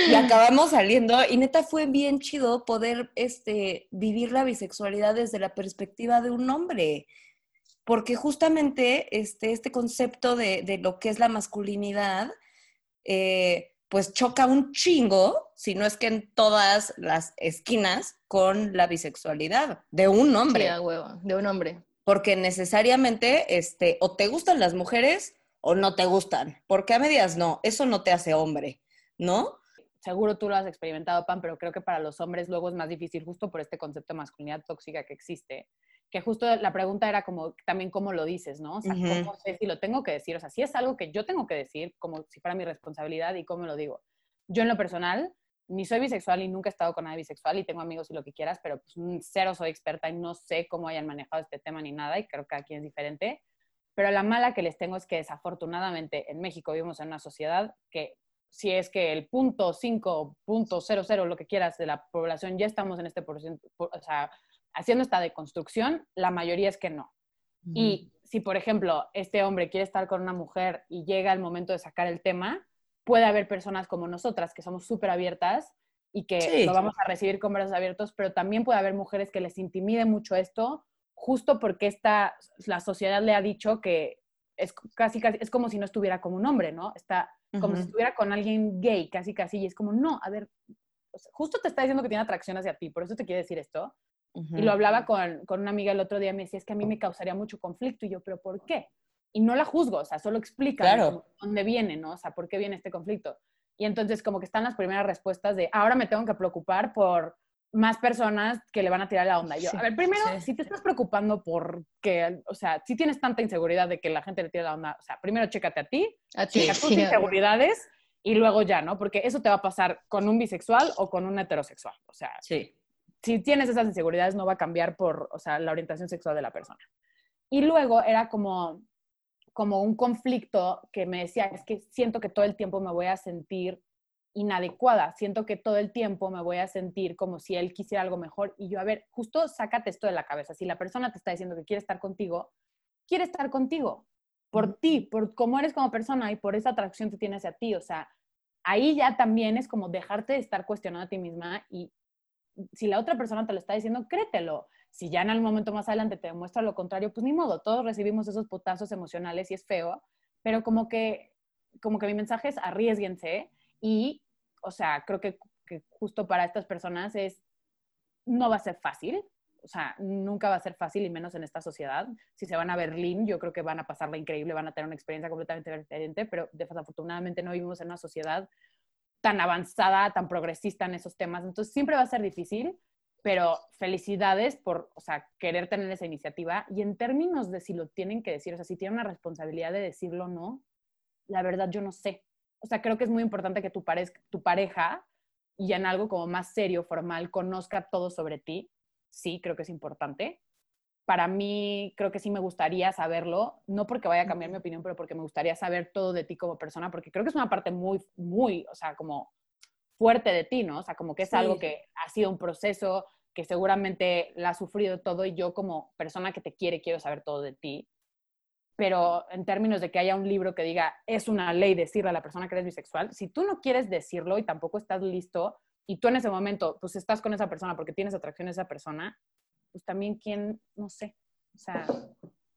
B: Y acabamos saliendo y neta fue bien chido poder este, vivir la bisexualidad desde la perspectiva de un hombre. Porque justamente este, este concepto de, de lo que es la masculinidad, eh, pues choca un chingo, si no es que en todas las esquinas, con la bisexualidad de un hombre.
C: Sí, a huevo. De un hombre.
B: Porque necesariamente este, o te gustan las mujeres o no te gustan. Porque a medias no, eso no te hace hombre, ¿no?
D: Seguro tú lo has experimentado, Pam, pero creo que para los hombres luego es más difícil justo por este concepto de masculinidad tóxica que existe. Que justo la pregunta era como también cómo lo dices, ¿no? O sea, cómo sé si lo tengo que decir. O sea, si es algo que yo tengo que decir, como si fuera mi responsabilidad y cómo lo digo. Yo en lo personal, ni soy bisexual y nunca he estado con nadie bisexual y tengo amigos y lo que quieras, pero pues mm, cero soy experta y no sé cómo hayan manejado este tema ni nada y creo que quien es diferente. Pero la mala que les tengo es que desafortunadamente en México vivimos en una sociedad que si es que el punto 5, punto 00, lo que quieras de la población, ya estamos en este porcentaje, o sea, haciendo esta deconstrucción, la mayoría es que no. Y si, por ejemplo, este hombre quiere estar con una mujer y llega el momento de sacar el tema, puede haber personas como nosotras que somos súper abiertas y que
B: Sí.
D: lo vamos a recibir con brazos abiertos, pero también puede haber mujeres que les intimide mucho esto, justo porque esta, la sociedad le ha dicho que es casi, casi, es como si no estuviera como un hombre, ¿no? Está como si estuviera con alguien gay, casi, casi, y es como, no, a ver, justo te está diciendo que tiene atracción hacia ti, por eso te quiere decir esto. Y lo hablaba con, con una amiga el otro día, me decía, es que a mí me causaría mucho conflicto. Y yo, ¿pero por qué? Y no la juzgo, o sea, solo explica
B: Claro.
D: dónde viene, ¿no? O sea, ¿por qué viene este conflicto? Y entonces como que están las primeras respuestas de, ahora me tengo que preocupar por más personas que le van a tirar la onda. Yo,
C: Sí,
D: a ver, primero,
B: sí.
D: si te estás preocupando por que, o sea, si tienes tanta inseguridad de que la gente le tire la onda, o sea, primero chécate a ti,
C: A ti.
D: checa tus inseguridades y luego ya, ¿no? Porque eso te va a pasar con un bisexual o con un heterosexual. O sea,
B: Sí.
D: Si tienes esas inseguridades no va a cambiar por, o sea, la orientación sexual de la persona. Y luego era como, como un conflicto que me decía, es que siento que todo el tiempo me voy a sentir inadecuada, siento que todo el tiempo me voy a sentir como si él quisiera algo mejor y yo, a ver, justo sácate esto de la cabeza, si la persona te está diciendo que quiere estar contigo, quiere estar contigo, por ti, por cómo eres como persona y por esa atracción que tienes a ti, o sea, ahí ya también es como dejarte de estar cuestionando a ti misma y si la otra persona te lo está diciendo, créetelo. Si ya en algún momento más adelante te demuestra lo contrario, pues ni modo, todos recibimos esos putazos emocionales y es feo, pero como que, como que mi mensaje es arriesguense y, o sea, creo que, que justo para estas personas es, no va a ser fácil, o sea, nunca va a ser fácil y menos en esta sociedad. Si se van a Berlín, yo creo que van a pasarla increíble, van a tener una experiencia completamente diferente, pero desafortunadamente no vivimos en una sociedad tan avanzada, tan progresista en esos temas. Entonces siempre va a ser difícil, pero felicidades por, o sea, querer tener esa iniciativa. Y en términos de si lo tienen que decir, o sea, si tienen una responsabilidad de decirlo o no, la verdad yo no sé. O sea, creo que es muy importante que tu, parez- tu pareja, y en algo como más serio, formal, conozca todo sobre ti. Sí, creo que es importante. Para mí, creo que sí me gustaría saberlo, no porque vaya a cambiar mi opinión, pero porque me gustaría saber todo de ti como persona, porque creo que es una parte muy, muy, o sea, como fuerte de ti, ¿no? O sea, como que es
B: Sí.
D: algo que ha sido un proceso que seguramente la has sufrido todo y yo como persona que te quiere quiero saber todo de ti. Pero en términos de que haya un libro que diga, es una ley decirle a la persona que eres bisexual, si tú no quieres decirlo y tampoco estás listo y tú en ese momento pues estás con esa persona porque tienes atracción a esa persona, pues también quién, no sé, o sea,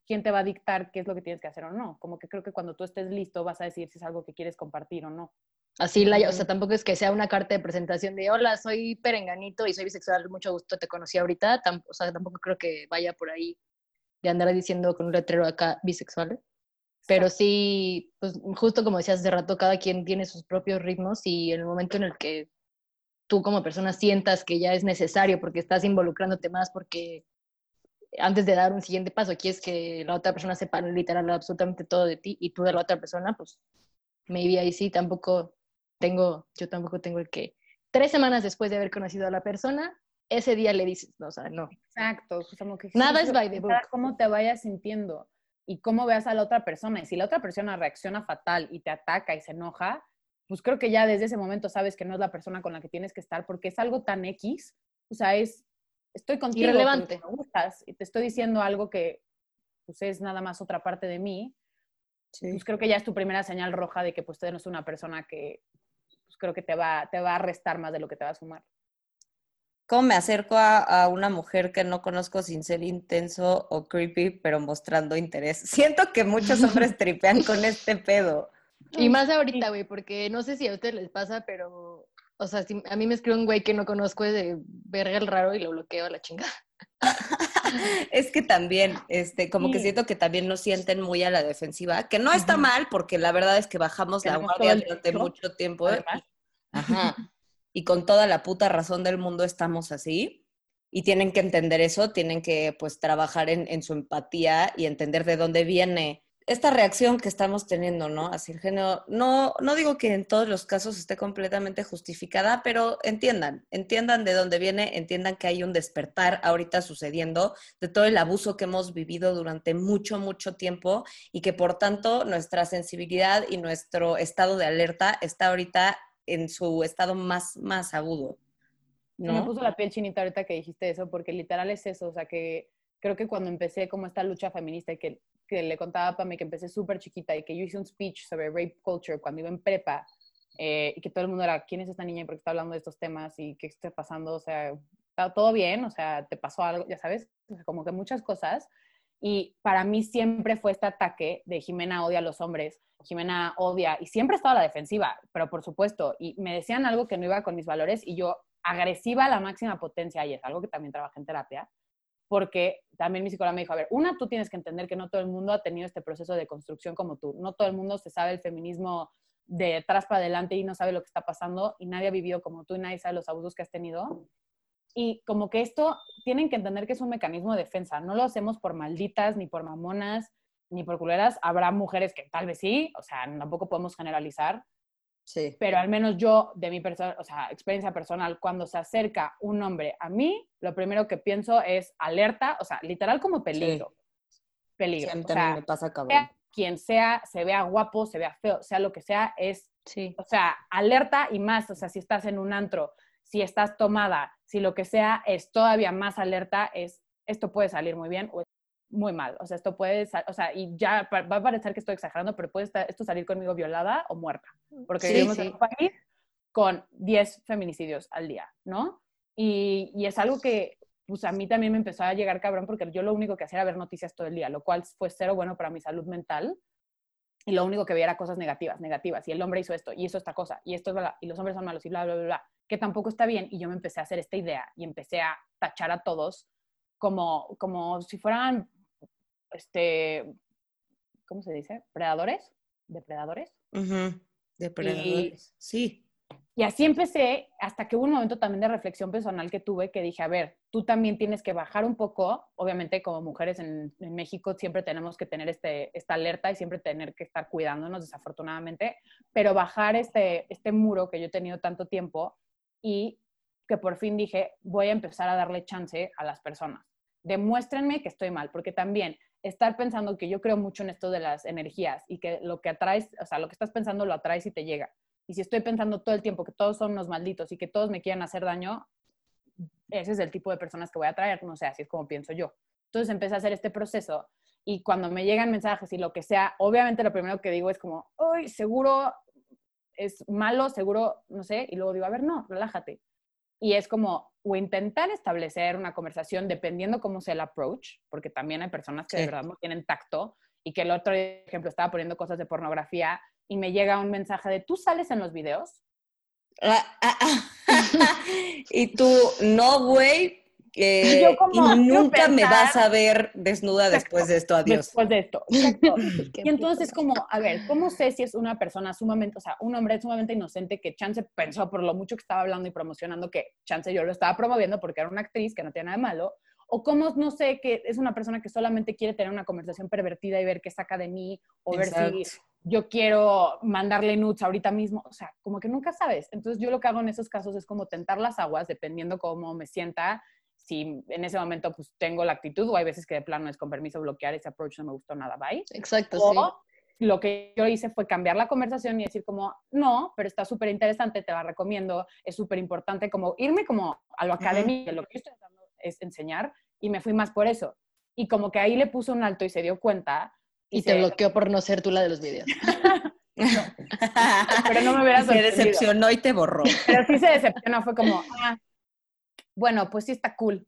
D: quién te va a dictar qué es lo que tienes que hacer o no. Como que creo que cuando tú estés listo vas a decir si es algo que quieres compartir o no.
C: Así, la, o sea, tampoco es que sea una carta de presentación de hola, soy perenganito y soy bisexual, mucho gusto, te conocí ahorita. o sea, tampoco creo que vaya por ahí de andar diciendo con un letrero acá bisexual. Pero sí, pues justo como decías hace rato, cada quien tiene sus propios ritmos y en el momento en el que tú como persona sientas que ya es necesario porque estás involucrándote más, porque antes de dar un siguiente paso quieres que la otra persona sepa literal absolutamente todo de ti y tú de la otra persona, pues maybe ahí sí tampoco tengo, yo tampoco tengo el que tres semanas después de haber conocido a la persona, ese día le dices, no, o sea, no.
D: Exacto, pues, como que
C: nada es by the book.
D: Cómo te vayas sintiendo y cómo veas a la otra persona. Y si la otra persona reacciona fatal y te ataca y se enoja, pues creo que ya desde ese momento sabes que no es la persona con la que tienes que estar porque es algo tan X, o sea, es, estoy contigo.
C: Irrelevante.
D: Me gustas y te estoy diciendo algo que pues es nada más otra parte de mí. Pues creo que ya es tu primera señal roja de que pues tú no es una persona que pues creo que te va, te va a restar más de lo que te va a sumar.
B: ¿Cómo me acerco a, una mujer que no conozco sin ser intenso o creepy, pero mostrando interés? *laughs* Siento que muchos hombres *laughs* tripean con este pedo.
C: Y más ahorita, güey, porque no sé si a ustedes les pasa, pero, o sea, si a mí me escribe un güey que no conozco de verga el raro y lo bloqueo a la chingada. *laughs*
B: es que también, este, como que siento que también nos sienten muy a la defensiva, que no está mal, porque la verdad es que bajamos la guardia durante mucho tiempo. Ajá. Y con toda la puta razón del mundo estamos así. Y tienen que entender eso, tienen que pues trabajar en, en su empatía y entender de dónde viene esta reacción que estamos teniendo, ¿no? Hacia el género, no, no digo que en todos los casos esté completamente justificada, pero entiendan, entiendan de dónde viene, entiendan que hay un despertar ahorita sucediendo de todo el abuso que hemos vivido durante mucho, mucho tiempo y que por tanto nuestra sensibilidad y nuestro estado de alerta está ahorita en su estado más, más agudo.
D: ¿no? Me puso la piel chinita ahorita que dijiste eso, porque literal es eso, o sea que creo que cuando empecé como esta lucha feminista y que que le contaba a mí que empecé súper chiquita y que yo hice un speech sobre rape culture cuando iba en prepa eh, y que todo el mundo era, ¿quién es esta niña? ¿Por qué está hablando de estos temas? ¿Y qué está pasando? O sea, ¿está todo bien? O sea, ¿te pasó algo? Ya sabes, como que muchas cosas. Y para mí siempre fue este ataque de Jimena odia a los hombres, Jimena odia, y siempre estaba a la defensiva, pero por supuesto, y me decían algo que no iba con mis valores y yo agresiva a la máxima potencia, y es algo que también trabajé en terapia, porque también mi psicóloga me dijo, a ver, una, tú tienes que entender que no todo el mundo ha tenido este proceso de construcción como tú, no todo el mundo se sabe el feminismo de atrás para adelante y no sabe lo que está pasando y nadie ha vivido como tú y nadie sabe los abusos que has tenido. Y como que esto tienen que entender que es un mecanismo de defensa, no lo hacemos por malditas, ni por mamonas, ni por culeras. Habrá mujeres que tal vez sí, o sea, tampoco podemos generalizar,
B: Sí.
D: Pero al menos yo, de mi persona, o sea, experiencia personal, cuando se acerca un hombre a mí, lo primero que pienso es alerta, o sea, literal como peligro. Peligro.
B: o sea, me pasa cabrón.
D: quien sea, se vea guapo, se vea feo, sea lo que sea, es,
C: sí.
D: o sea, alerta y más, o sea, si estás en un antro, si estás tomada, si lo que sea es todavía más alerta, es esto puede salir muy bien o muy mal. O sea, esto puede, o sea, y ya va a parecer que estoy exagerando, pero puede esto salir conmigo violada o muerta. Porque vivimos en un país con 10 feminicidios al día, ¿no? Y, y, es algo que, pues a mí también me empezó a llegar cabrón porque yo lo único que hacía era ver noticias todo el día, lo cual fue cero bueno para mi salud mental. Y lo único que veía era cosas negativas, negativas. Y el hombre hizo esto, y hizo esta cosa, y esto es verdad, y los hombres son malos, y bla, bla, bla, bla, que tampoco está bien. Y yo me empecé a hacer esta idea y empecé a tachar a todos como, como si fueran este, ¿cómo se dice? ¿Predadores? ¿Depredadores?
B: Depredadores, sí.
D: Y así empecé hasta que hubo un momento también de reflexión personal que tuve que dije, a ver, tú también tienes que bajar un poco, obviamente como mujeres en, México siempre tenemos que tener este, esta alerta y siempre tener que estar cuidándonos desafortunadamente, pero bajar este, este muro que yo he tenido tanto tiempo y que por fin dije, voy a empezar a darle chance a las personas. Demuéstrenme que estoy mal, porque también estar pensando que yo creo mucho en esto de las energías y que lo que atraes, o sea, lo que estás pensando lo atraes y te llega. Y si estoy pensando todo el tiempo que todos son unos malditos y que todos me quieren hacer daño, ese es el tipo de personas que voy a atraer, no sé, así es como pienso yo. Entonces empecé a hacer este proceso y cuando me llegan mensajes y lo que sea, obviamente lo primero que digo es como, uy, seguro es malo, seguro, no sé, y luego digo, a ver, no, relájate. Y es como, o intentar establecer una conversación dependiendo cómo sea el approach, porque también hay personas que de verdad no tienen tacto y que el otro ejemplo estaba poniendo cosas de pornografía y me llega un mensaje de, ¿tú sales en los videos?
B: Ah, ah, ah. *laughs* y tú, no, güey,
D: Y yo como,
B: y nunca me vas a ver desnuda después de esto, adiós.
D: Después de esto. *laughs* Exacto. Y entonces como, a ver, ¿cómo sé si es una persona sumamente, o sea, un hombre sumamente inocente que Chance pensó por lo mucho que estaba hablando y promocionando que Chance yo lo estaba promoviendo porque era una actriz que no tiene nada de malo? ¿O cómo no sé que es una persona que solamente quiere tener una conversación pervertida y ver qué saca de mí? O ver si
B: Exacto.
D: yo quiero mandarle nudes ahorita mismo. O sea, como que nunca sabes. Entonces yo lo que hago en esos casos es como tentar las aguas dependiendo cómo me sienta. Si en ese momento pues tengo la actitud o hay veces que de plano es con permiso bloquear ese approach no me gustó nada, bye.
C: Exacto, sí.
D: O lo que yo hice fue cambiar la conversación y decir como, no, pero está súper interesante, te la recomiendo, es súper importante, como irme como a lo académico, de lo que yo estoy tratando es enseñar, y me fui más por eso. Y como que ahí le puso un alto y se dio cuenta.
C: Y
D: se-
C: te bloqueó por no ser tú la de los videos. *laughs*
D: Pero no me hubiera *laughs*
B: Se decepcionó y te borró.
D: Pero sí se decepcionó, fue como, ah, bueno, pues sí está cool.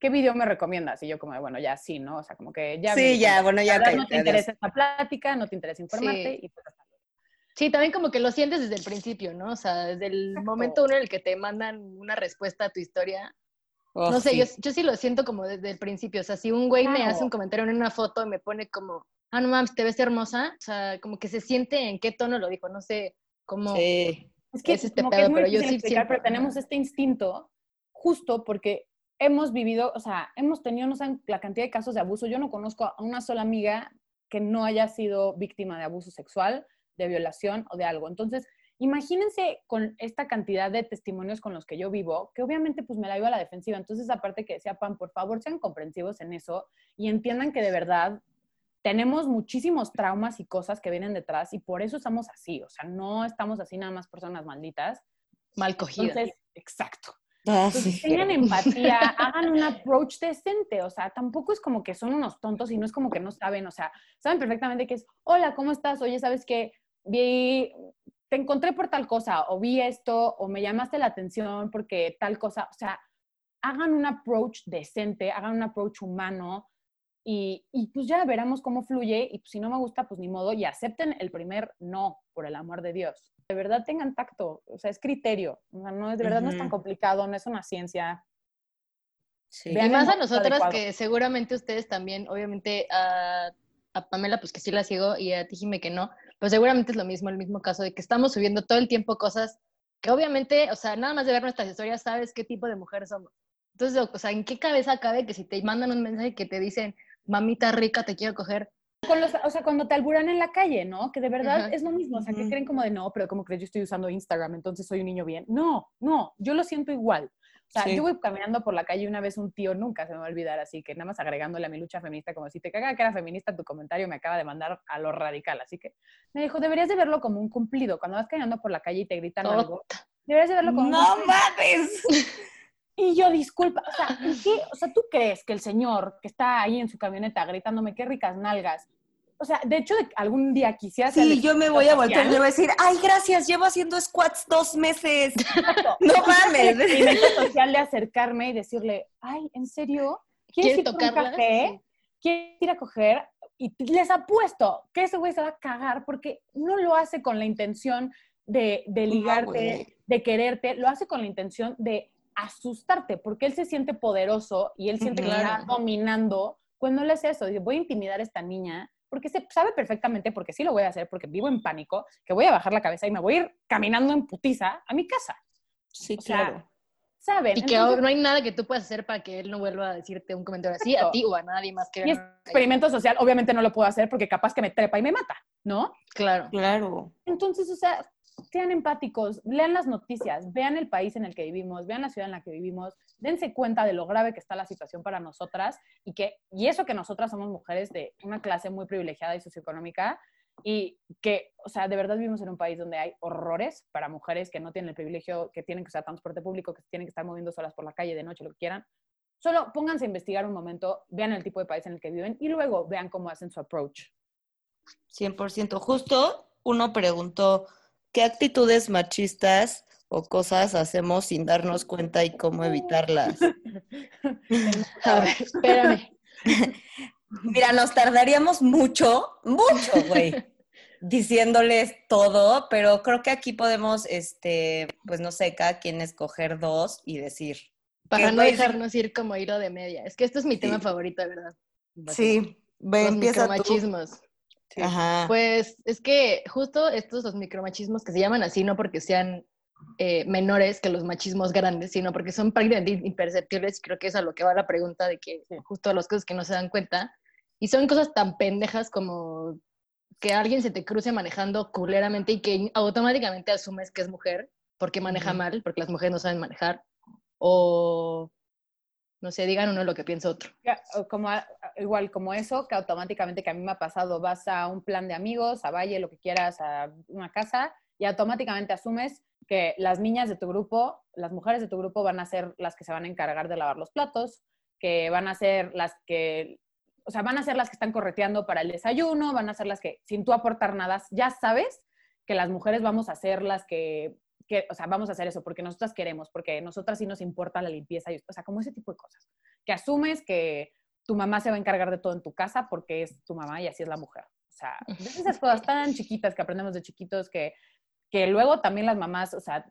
D: ¿Qué video me recomiendas? Y yo como, bueno, ya sí, ¿no? O sea, como que ya... me
B: Sí, ya, bueno, ya
D: verdad,
B: cállate,
D: no te
B: adiós.
D: interesa esta plática, no te interesa informarte
C: Sí.
D: y pues.
C: Sí, también como que lo sientes desde el principio, ¿no? O sea, desde el
D: Exacto.
C: momento uno en el que te mandan una respuesta a tu historia.
B: Oh,
C: no sé,
B: sí.
C: yo, yo sí lo siento como desde el principio. O sea, si un güey me
D: Claro.
C: hace un comentario en una foto y me pone como, ah, no mames, te ves hermosa. O sea, como que se siente en qué tono lo dijo. No sé cómo.
B: Sí.
D: Es que,
C: Es este
D: como que
C: pedo,
D: es muy
C: pero yo sí
D: explicar,
C: siempre-
D: pero tenemos este instinto justo porque hemos vivido, o sea, hemos tenido, no saben la cantidad de casos de abuso. Yo no conozco a una sola amiga que no haya sido víctima de abuso sexual, de violación o de algo. Entonces, imagínense con esta cantidad de testimonios con los que yo vivo, que obviamente pues me la iba a la defensiva. Entonces, aparte que decía Pam, por favor, sean comprensivos en eso y entiendan que de verdad tenemos muchísimos traumas y cosas que vienen detrás y por eso estamos así. O sea, no estamos así nada más personas malditas.
C: Mal cogida.
D: Entonces, exacto.
B: Ah,
D: Entonces,
B: sí.
D: tengan *laughs* empatía, hagan un approach decente, o sea, tampoco es como que son unos tontos y no es como que no saben, o sea, saben perfectamente que es, hola, ¿cómo estás? Oye, ¿sabes qué? Vi, te encontré por tal cosa, o vi esto, o me llamaste la atención porque tal cosa, o sea, hagan un approach decente, hagan un approach humano y, y pues ya veremos cómo fluye y pues, si no me gusta, pues ni modo, y acepten el primer no, por el amor de Dios. De verdad tengan tacto, o sea, es criterio, o sea, no de verdad no es tan complicado, no es una ciencia.
B: Sí.
C: Y más a nosotras que seguramente ustedes también, obviamente a, a Pamela pues que sí la sigo y a ti Jime que no, pues seguramente es lo mismo, el mismo caso de que estamos subiendo todo el tiempo cosas que obviamente, o sea, nada más de ver nuestras historias sabes qué tipo de mujer somos. Entonces, o sea, ¿en qué cabeza cabe que si te mandan un mensaje que te dicen, mamita rica, te quiero coger?
D: Con los, o sea, cuando te alburan en la calle, ¿no? Que de verdad
C: Ajá.
D: es lo mismo, o sea, que
B: Ujú.
D: creen como de, no, pero como crees yo estoy usando Instagram, entonces soy un niño bien. No, no, yo lo siento igual. O sea,
B: Sí.
D: yo voy caminando por la calle y una vez un tío, nunca se me va a olvidar, así que nada más agregándole a mi lucha feminista, como si te caga que era feminista, tu comentario me acaba de mandar a lo radical. Así que me dijo, deberías de verlo como un cumplido. Cuando vas caminando por la calle y te gritan
C: Oh,
D: algo, deberías de verlo como un
B: ¡No mames! *laughs*
D: Y yo, disculpa, o sea, ¿en qué? O sea, ¿tú crees que el señor que está ahí en su camioneta gritándome qué ricas nalgas? O sea, de hecho, de algún día quisiera ser
B: Sí, yo me voy a voltear y le voy a decir, ay, gracias, llevo haciendo squats dos meses.
D: exacto, *laughs*
B: No
D: el
B: mames.
D: experimento social de acercarme y decirle, ay, ¿en serio? ¿Quieres
C: ¿Quiere
D: ir por un
C: tocarla?
D: café? ¿Quieres ir a coger? Y les apuesto que ese güey se va a cagar porque no lo hace con la intención de, de
B: No,
D: ligarte,
B: güey.
D: de quererte, lo hace con la intención de asustarte, porque él se siente poderoso y él siente que
C: Claro.
D: está dominando cuando le hace eso. Dice, voy a intimidar a esta niña, porque se sabe perfectamente, porque sí lo voy a hacer, porque vivo en pánico, que voy a bajar la cabeza y me voy a ir caminando en putiza a mi casa.
B: Sí,
D: O sea,
B: claro.
D: ¿Saben?
C: Y que
D: Entonces,
C: no hay nada que tú puedas hacer para que él no vuelva a decirte un comentario así, a ti o a nadie más que
D: y este experimento social, obviamente no lo puedo hacer porque capaz que me trepa y me mata, ¿no?
C: Claro.
B: Claro.
D: Entonces, o sea, sean empáticos, lean las noticias, vean el país en el que vivimos, vean la ciudad en la que vivimos, dense cuenta de lo grave que está la situación para nosotras y que y eso que nosotras somos mujeres de una clase muy privilegiada y socioeconómica y que, o sea, de verdad vivimos en un país donde hay horrores para mujeres que no tienen el privilegio, que tienen que usar transporte público, que tienen que estar moviendo solas por la calle de noche, lo que quieran. Solo pónganse a investigar un momento, vean el tipo de país en el que viven y luego vean cómo hacen su approach.
B: 100%. Justo uno preguntó, ¿qué actitudes machistas o cosas hacemos sin darnos cuenta y cómo evitarlas?
C: A ver, espérame. *laughs*
B: Mira, nos tardaríamos mucho, mucho, güey. diciéndoles todo, pero creo que aquí podemos, este, pues no sé, cada quien escoger dos y decir.
C: Para
B: ¿Qué
C: no dejarnos ir como hilo de media. Es que esto es mi tema
B: Sí.
C: favorito, de verdad.
B: Sí, ve, empieza tú. Ajá.
C: Pues es que justo estos los micromachismos que se llaman así, no porque sean eh, menores que los machismos grandes, sino porque son prácticamente imperceptibles. Creo que es a lo que va la pregunta de que justo las cosas que no se dan cuenta. Y son cosas tan pendejas como que alguien se te cruce manejando culeramente y que automáticamente asumes que es mujer porque maneja mal, porque las mujeres no saben manejar. O, no sé, digan uno lo que piensa otro.
D: Como igual como eso, que automáticamente que a mí me ha pasado, vas a un plan de amigos, a Valle, lo que quieras, a una casa, y automáticamente asumes que las niñas de tu grupo, las mujeres de tu grupo van a ser las que se van a encargar de lavar los platos, que van a ser las que, o sea, van a ser las que están correteando para el desayuno, van a ser las que, sin tú aportar nada, ya sabes que las mujeres vamos a ser las que, que o sea, vamos a hacer eso porque nosotras queremos, porque nosotras sí nos importa la limpieza, y, o sea, como ese tipo de cosas. Que asumes que tu mamá se va a encargar de todo en tu casa porque es tu mamá y así es la mujer. O sea, *laughs* esas cosas tan chiquitas que aprendemos de chiquitos que, que luego también las mamás, o sea,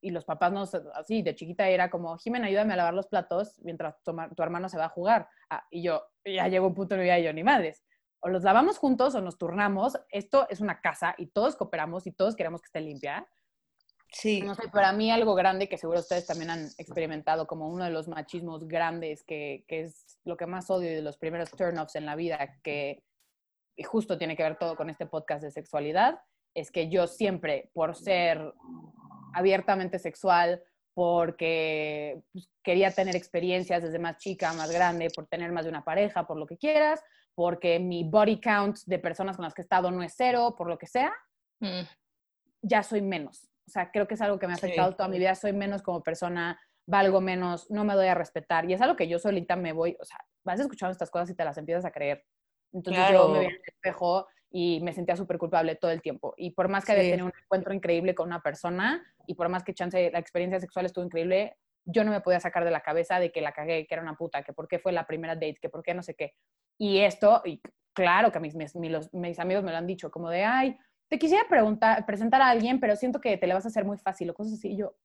D: y los papás no, así de chiquita era como, Jimena, ayúdame a lavar los platos mientras tu, tu hermano se va a jugar. Ah, y yo, ya llegó un punto en mi vida y yo, ni madres. O los lavamos juntos o nos turnamos. Esto es una casa y todos cooperamos y todos queremos que esté limpia.
B: Sí.
D: No sé, para mí algo grande que seguro ustedes también han experimentado como uno de los machismos grandes, que, que es lo que más odio y de los primeros turn-offs en la vida, que y justo tiene que ver todo con este podcast de sexualidad, es que yo siempre, por ser abiertamente sexual, porque pues, quería tener experiencias desde más chica, más grande, por tener más de una pareja, por lo que quieras, porque mi body count de personas con las que he estado no es cero, por lo que sea,
C: Mm.
D: ya soy menos. O sea, creo que es algo que me ha
B: Sí.
D: afectado toda mi vida. Soy menos como persona, valgo menos, no me doy a respetar. Y es algo que yo solita me voy, o sea, vas escuchando estas cosas y te las empiezas a creer. Entonces yo
B: Claro.
D: me vi en el espejo y me sentía súper culpable todo el tiempo. Y por más que había
B: Sí.
D: tenido un encuentro increíble con una persona y por más que chance la experiencia sexual estuvo increíble, yo no me podía sacar de la cabeza de que la cagué, que era una puta, que por qué fue la primera date, que por qué no sé qué. Y esto, y claro que mis, mis, mis- mis amigos me lo han dicho, como de, ay, te quisiera preguntar, presentar a alguien, pero siento que te le vas a hacer muy fácil o cosas así. Y yo,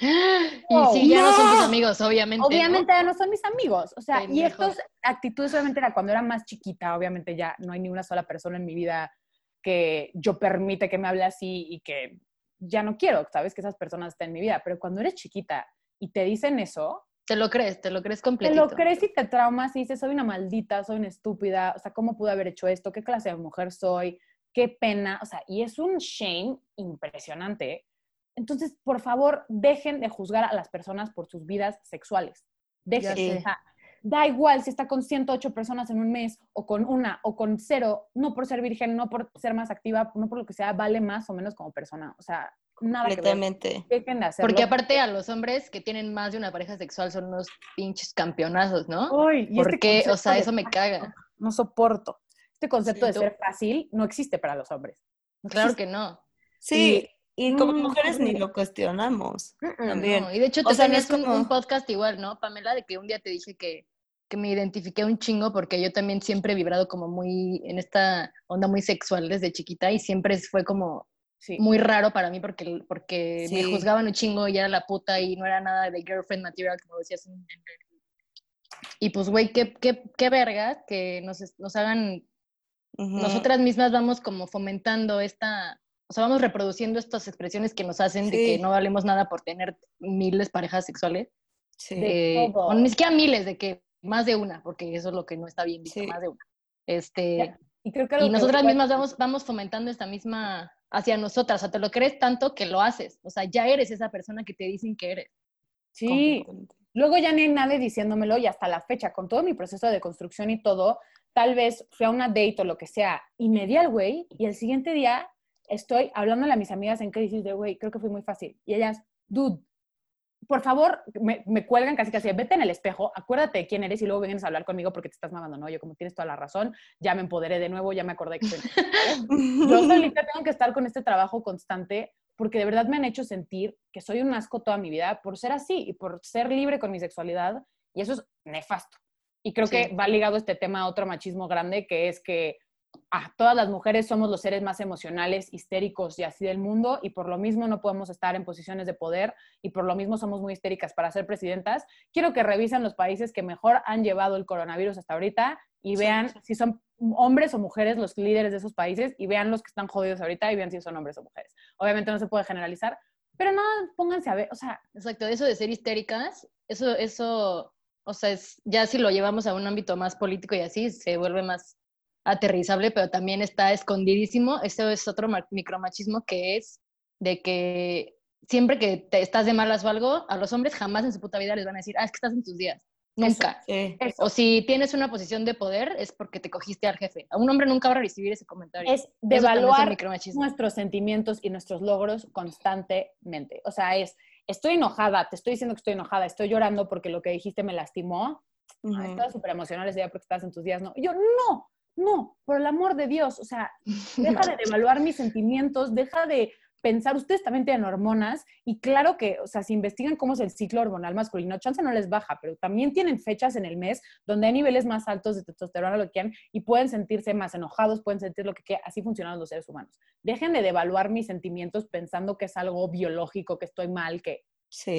C: Y
D: Oh,
C: sí, ya no son tus amigos, obviamente.
D: obviamente ya no son mis amigos. O sea, y estas actitudes obviamente era cuando era más chiquita, obviamente ya no hay ni una sola persona en mi vida que yo permite que me hable así y que ya no quiero, ¿sabes? Que esas personas estén en mi vida. Pero cuando eres chiquita y te dicen eso,
C: Te lo crees, te lo crees
D: te
C: completito.
D: lo crees y te traumas y dices, soy una maldita, soy una estúpida, o sea, ¿cómo pude haber hecho esto? ¿Qué clase de mujer soy? ¿Qué pena? O sea, y es un shame impresionante. Entonces, por favor, dejen de juzgar a las personas por sus vidas sexuales. Dejen. o sea, da igual si está con 108 personas en un mes o con una o con cero, no por ser virgen, no por ser más activa, no por lo que sea, vale más o menos como persona. O sea, nada que ver.
B: Completamente.
D: Dejen de hacerlo.
C: Porque aparte a los hombres que tienen más de una pareja sexual son unos pinches campeonazos, ¿no?
D: Ay, y este
C: Porque, o sea, eso me caga.
D: no soporto. Este concepto de
C: Sí,
D: ser fácil no existe para los hombres. No
C: Claro
D: existe.
C: que no.
B: Sí, y como
D: Mm,
B: mujeres ni
D: horrible.
B: lo cuestionamos.
D: Mm-mm.
B: También.
C: No, Y de hecho,
B: no
C: tenías
B: como-
C: un, podcast igual, ¿no, Pamela? De que un día te dije que, que me identifiqué un chingo porque yo también siempre he vibrado como muy en esta onda muy sexual desde chiquita y siempre fue como
D: Sí.
C: muy raro para mí porque, porque me juzgaban un chingo y era la puta y no era nada de girlfriend material, como decías. Y pues, güey, qué, qué, qué verga que nos, nos hagan Nosotras mismas vamos como fomentando esta, o sea, vamos reproduciendo estas expresiones que nos hacen de
B: Sí.
C: que no valemos nada por tener miles parejas sexuales,
B: Sí.
C: de,
D: todo.
C: o ni siquiera miles, de que más de una, porque eso es lo que no está bien visto,
B: Sí.
C: más de una. Este,
D: Ya, Y creo que
C: y
D: que-
C: nosotras mismas vamos, vamos fomentando esta misma hacia nosotras, o sea, te lo crees tanto que lo haces, o sea, ya eres esa persona que te dicen que eres.
D: Sí, luego ya ni hay nadie diciéndomelo y hasta la fecha, con todo mi proceso de construcción y todo, tal vez fui a una date o lo que sea y me di al güey y el siguiente día estoy hablándole a mis amigas en crisis de, güey, creo que fue muy fácil. Y ellas, dude, por favor, me, me cuelgan casi casi, vete en el espejo, acuérdate de quién eres y luego vienes a hablar conmigo porque te estás mamando, ¿no? Yo como tienes toda la razón, ya me empoderé de nuevo, ya me acordé que soy... *laughs* Yo solita tengo que estar con este trabajo constante porque de verdad me han hecho sentir que soy un asco toda mi vida por ser así y por ser libre con mi sexualidad y eso es nefasto. Y creo
C: Sí.
D: que va ligado este tema a otro machismo grande que es que ah, todas las mujeres somos los seres más emocionales, histéricos y así del mundo, y por lo mismo no podemos estar en posiciones de poder, y por lo mismo somos muy histéricas para ser presidentas. Quiero que revisen los países que mejor han llevado el coronavirus hasta ahorita y vean si son hombres o mujeres los líderes de esos países y vean los que están jodidos ahorita y vean si son hombres o mujeres. Obviamente no se puede generalizar, pero no, pónganse a ver, o sea...
C: Exacto, eso de ser histéricas, eso, eso, o sea, es, ya si lo llevamos a un ámbito más político y así, se vuelve más aterrizable, pero también está escondidísimo. Eso es otro micromachismo que es de que siempre que te estás de malas o algo, a los hombres jamás en su puta vida les van a decir, ah, es que estás en tus días. Nunca. O si tienes una posición de poder es porque te cogiste al jefe. A un hombre nunca va a recibir ese comentario.
D: Es devaluar nuestros sentimientos y nuestros logros constantemente. O sea, es, estoy enojada, te estoy diciendo que estoy enojada, estoy llorando porque lo que dijiste me lastimó. estás súper emocional ese día porque estás en tus días. No, yo no, no, por el amor de Dios. O sea, deja de *laughs* devaluar mis sentimientos, deja de pensar, ustedes también tienen hormonas y claro que, o sea, si investigan cómo es el ciclo hormonal masculino, chance no les baja, pero también tienen fechas en el mes donde hay niveles más altos de testosterona, lo que quieran, y pueden sentirse más enojados, pueden sentir lo que quieran, así funcionan los seres humanos. Dejen de devaluar mis sentimientos pensando que es algo biológico, que estoy mal, que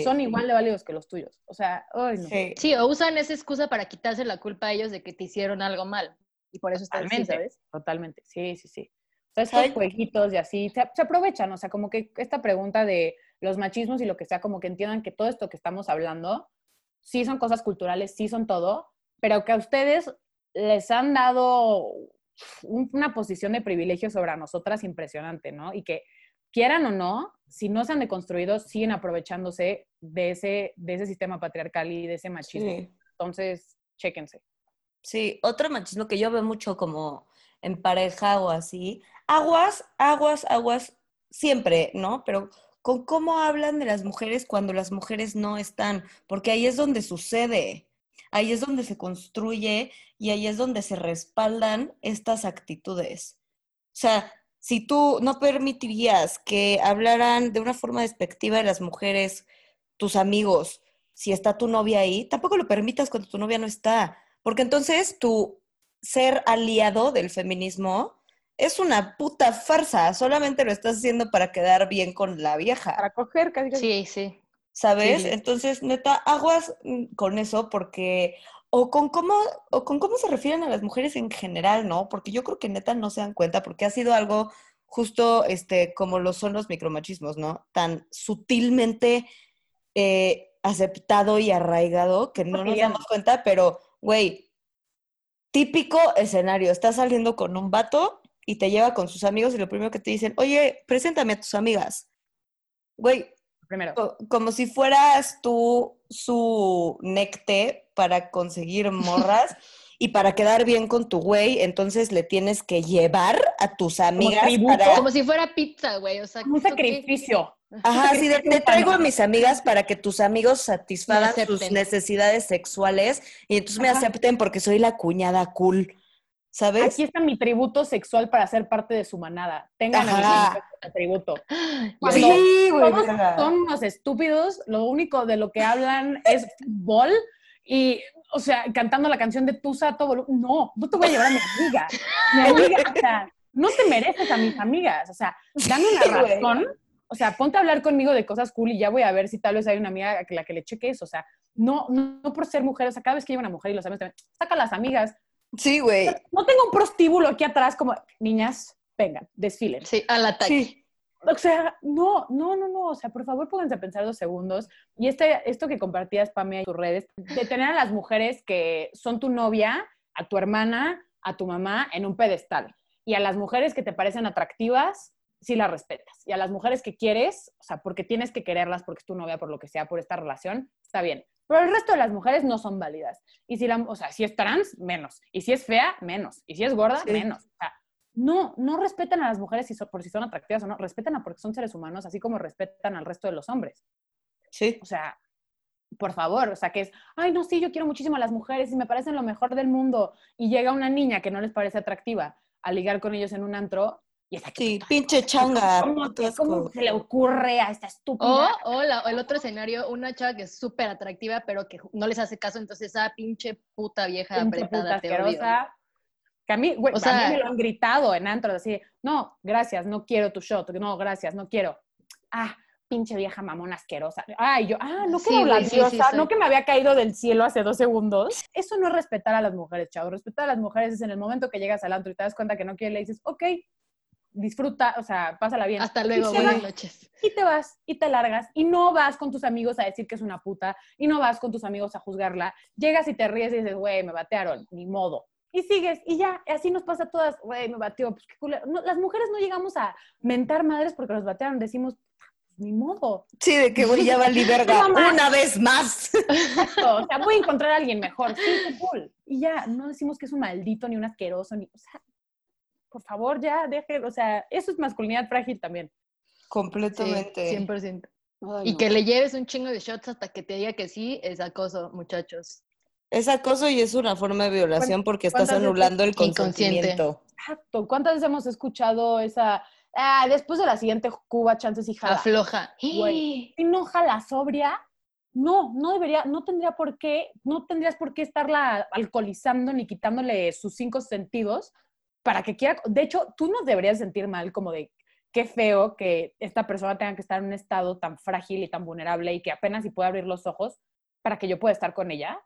D: son igual de válidos que los tuyos. O sea, ay, no.
C: sí. sí, o usan esa excusa para quitarse la culpa a ellos de que te hicieron algo mal. Y por eso está
D: Totalmente, ¿sabes? Totalmente, sí, sí, sí. O sea, estos jueguitos y así, se, aprovechan, o sea, como que esta pregunta de los machismos y lo que sea, como que entiendan que todo esto que estamos hablando, sí son cosas culturales, sí son todo, pero que a ustedes les han dado una posición de privilegio sobre nosotras impresionante, ¿no? Y que quieran o no, si no se han deconstruido, siguen aprovechándose de ese, de ese sistema patriarcal y de ese machismo. Entonces, chéquense.
B: Sí, otro machismo que yo veo mucho como en pareja o así, aguas, aguas, aguas, siempre, ¿no? Pero con cómo hablan de las mujeres cuando las mujeres no están, porque ahí es donde sucede, ahí es donde se construye y ahí es donde se respaldan estas actitudes. O sea, si tú no permitirías que hablaran de una forma despectiva de las mujeres, tus amigos, si está tu novia ahí, tampoco lo permitas cuando tu novia no está, porque entonces tu ser aliado del feminismo es una puta farsa, solamente lo estás haciendo para quedar bien con la vieja.
D: Para coger, casi.
C: Sí, sí.
B: ¿Sabes? Entonces, neta, aguas con eso porque o con cómo o con cómo se refieren a las mujeres en general, ¿no? Porque yo creo que neta no se dan cuenta porque ha sido algo justo este como lo son los micromachismos, ¿no? Tan sutilmente eh, aceptado y arraigado que no nos damos cuenta, pero güey, típico escenario, estás saliendo con un vato y te lleva con sus amigos y lo primero que te dicen, oye, preséntame a tus amigas. Güey,
D: primero.
B: como si fueras tú su necte para conseguir morras *laughs* y para quedar bien con tu güey, entonces le tienes que llevar a tus amigas.
C: Como, como si fuera pizza, güey. O sea,
D: un sacrificio.
B: Ajá, sí, te traigo a mis amigas para que tus amigos satisfagan sus necesidades sexuales y entonces me acepten porque soy la cuñada cool. ¿Sabes?
D: Aquí está mi tributo sexual para ser parte de su manada. Tengan el tributo. *gasps*
B: sí, güey.
D: son unos estúpidos, lo único de lo que hablan es fútbol y, o sea, cantando la canción de Tusa todo. No, no te voy a llevar a mi amiga. Mi *laughs* amiga, o sea, no te mereces a mis amigas. O sea, dame una razón o sea, ponte a hablar conmigo de cosas cool y ya voy a ver si tal vez hay una amiga a la que le cheque eso. O sea, no, no, por ser mujer, o sea, cada vez que lleva una mujer y los amigos saca las amigas.
B: Sí, güey.
D: no tengo un prostíbulo aquí atrás como, niñas, vengan, desfilen.
C: Sí, al ataque. Sí.
D: O sea, no, no, no, no. O sea, por favor, pónganse a pensar dos segundos. Y este, esto que compartías, Pamela, en tus redes, de tener a las mujeres que son tu novia, a tu hermana, a tu mamá en un pedestal. Y a las mujeres que te parecen atractivas, sí las respetas. Y a las mujeres que quieres, o sea, porque tienes que quererlas, porque es tu novia, por lo que sea, por esta relación, está bien. Pero el resto de las mujeres no son válidas. Y si la, o sea, si es trans, menos. Y si es fea, menos. Y si es gorda, menos. O sea, no, no respetan a las mujeres si por si son atractivas o no, respetan a porque son seres humanos, así como respetan al resto de los hombres.
B: Sí.
D: O sea, por favor, o sea, que es, ay, no, sí, yo quiero muchísimo a las mujeres y me parecen lo mejor del mundo. Y llega una niña que no les parece atractiva a ligar con ellos en un antro y
B: sí, pinche changa.
D: ¿Cómo, se le ocurre a esta estúpida?
C: O, el otro escenario, una chava que es súper atractiva, pero que no les hace caso, entonces esa pinche puta vieja apretada te
D: Que a mí, güey,
C: O
D: a
C: sea-
D: mí me lo han gritado en antros, así, no, gracias, no quiero tu shot, no, gracias, no quiero. Ah, pinche vieja mamona asquerosa. Ay, yo, ah, no que
C: Sí,
D: la
C: sí, sí,
D: no que me había caído del cielo hace dos segundos. Eso no es respetar a las mujeres, chavo. Respetar a las mujeres es en el momento que llegas al antro y te das cuenta que no quiere, le dices, ok, disfruta, o sea, pásala bien.
C: Hasta luego, buenas
D: vas
C: noches.
D: y te vas y te largas y no vas con tus amigos a decir que es una puta y no vas con tus amigos a juzgarla. Llegas y te ríes y dices, güey, me batearon, ni modo. Y sigues y ya, así nos pasa a todas, güey, me batió, pues qué culero. No, las mujeres no llegamos a mentar madres porque nos batearon, decimos, pues, ni modo.
B: Sí, de que güey, ya valí verga *laughs* una vez más.
D: Exacto, O sea, voy a encontrar a alguien mejor, sí, qué cool. Y ya, no decimos que es un maldito, ni un asqueroso, ni, o sea, por favor, ya, deje, o sea, eso es masculinidad frágil también.
C: Sí,
B: Completamente.
C: 100%.
D: Ay,
C: Y
D: no.
C: que le lleves un chingo de shots hasta que te diga que sí, es acoso, muchachos.
B: Es acoso y es una forma de violación porque estás anulando el consentimiento.
D: Exacto. ¿Cuántas veces hemos escuchado esa, ah, después de la siguiente Cuba, chances y jala?
C: Afloja.
D: Güey. *gasps* Si no jala sobria, no, no debería, no tendría por qué, no tendrías por qué estarla alcoholizando ni quitándole sus cinco sentidos para que quiera, de hecho, tú no deberías sentir mal como de qué feo que esta persona tenga que estar en un estado tan frágil y tan vulnerable y que apenas si puede abrir los ojos para que yo pueda estar con ella.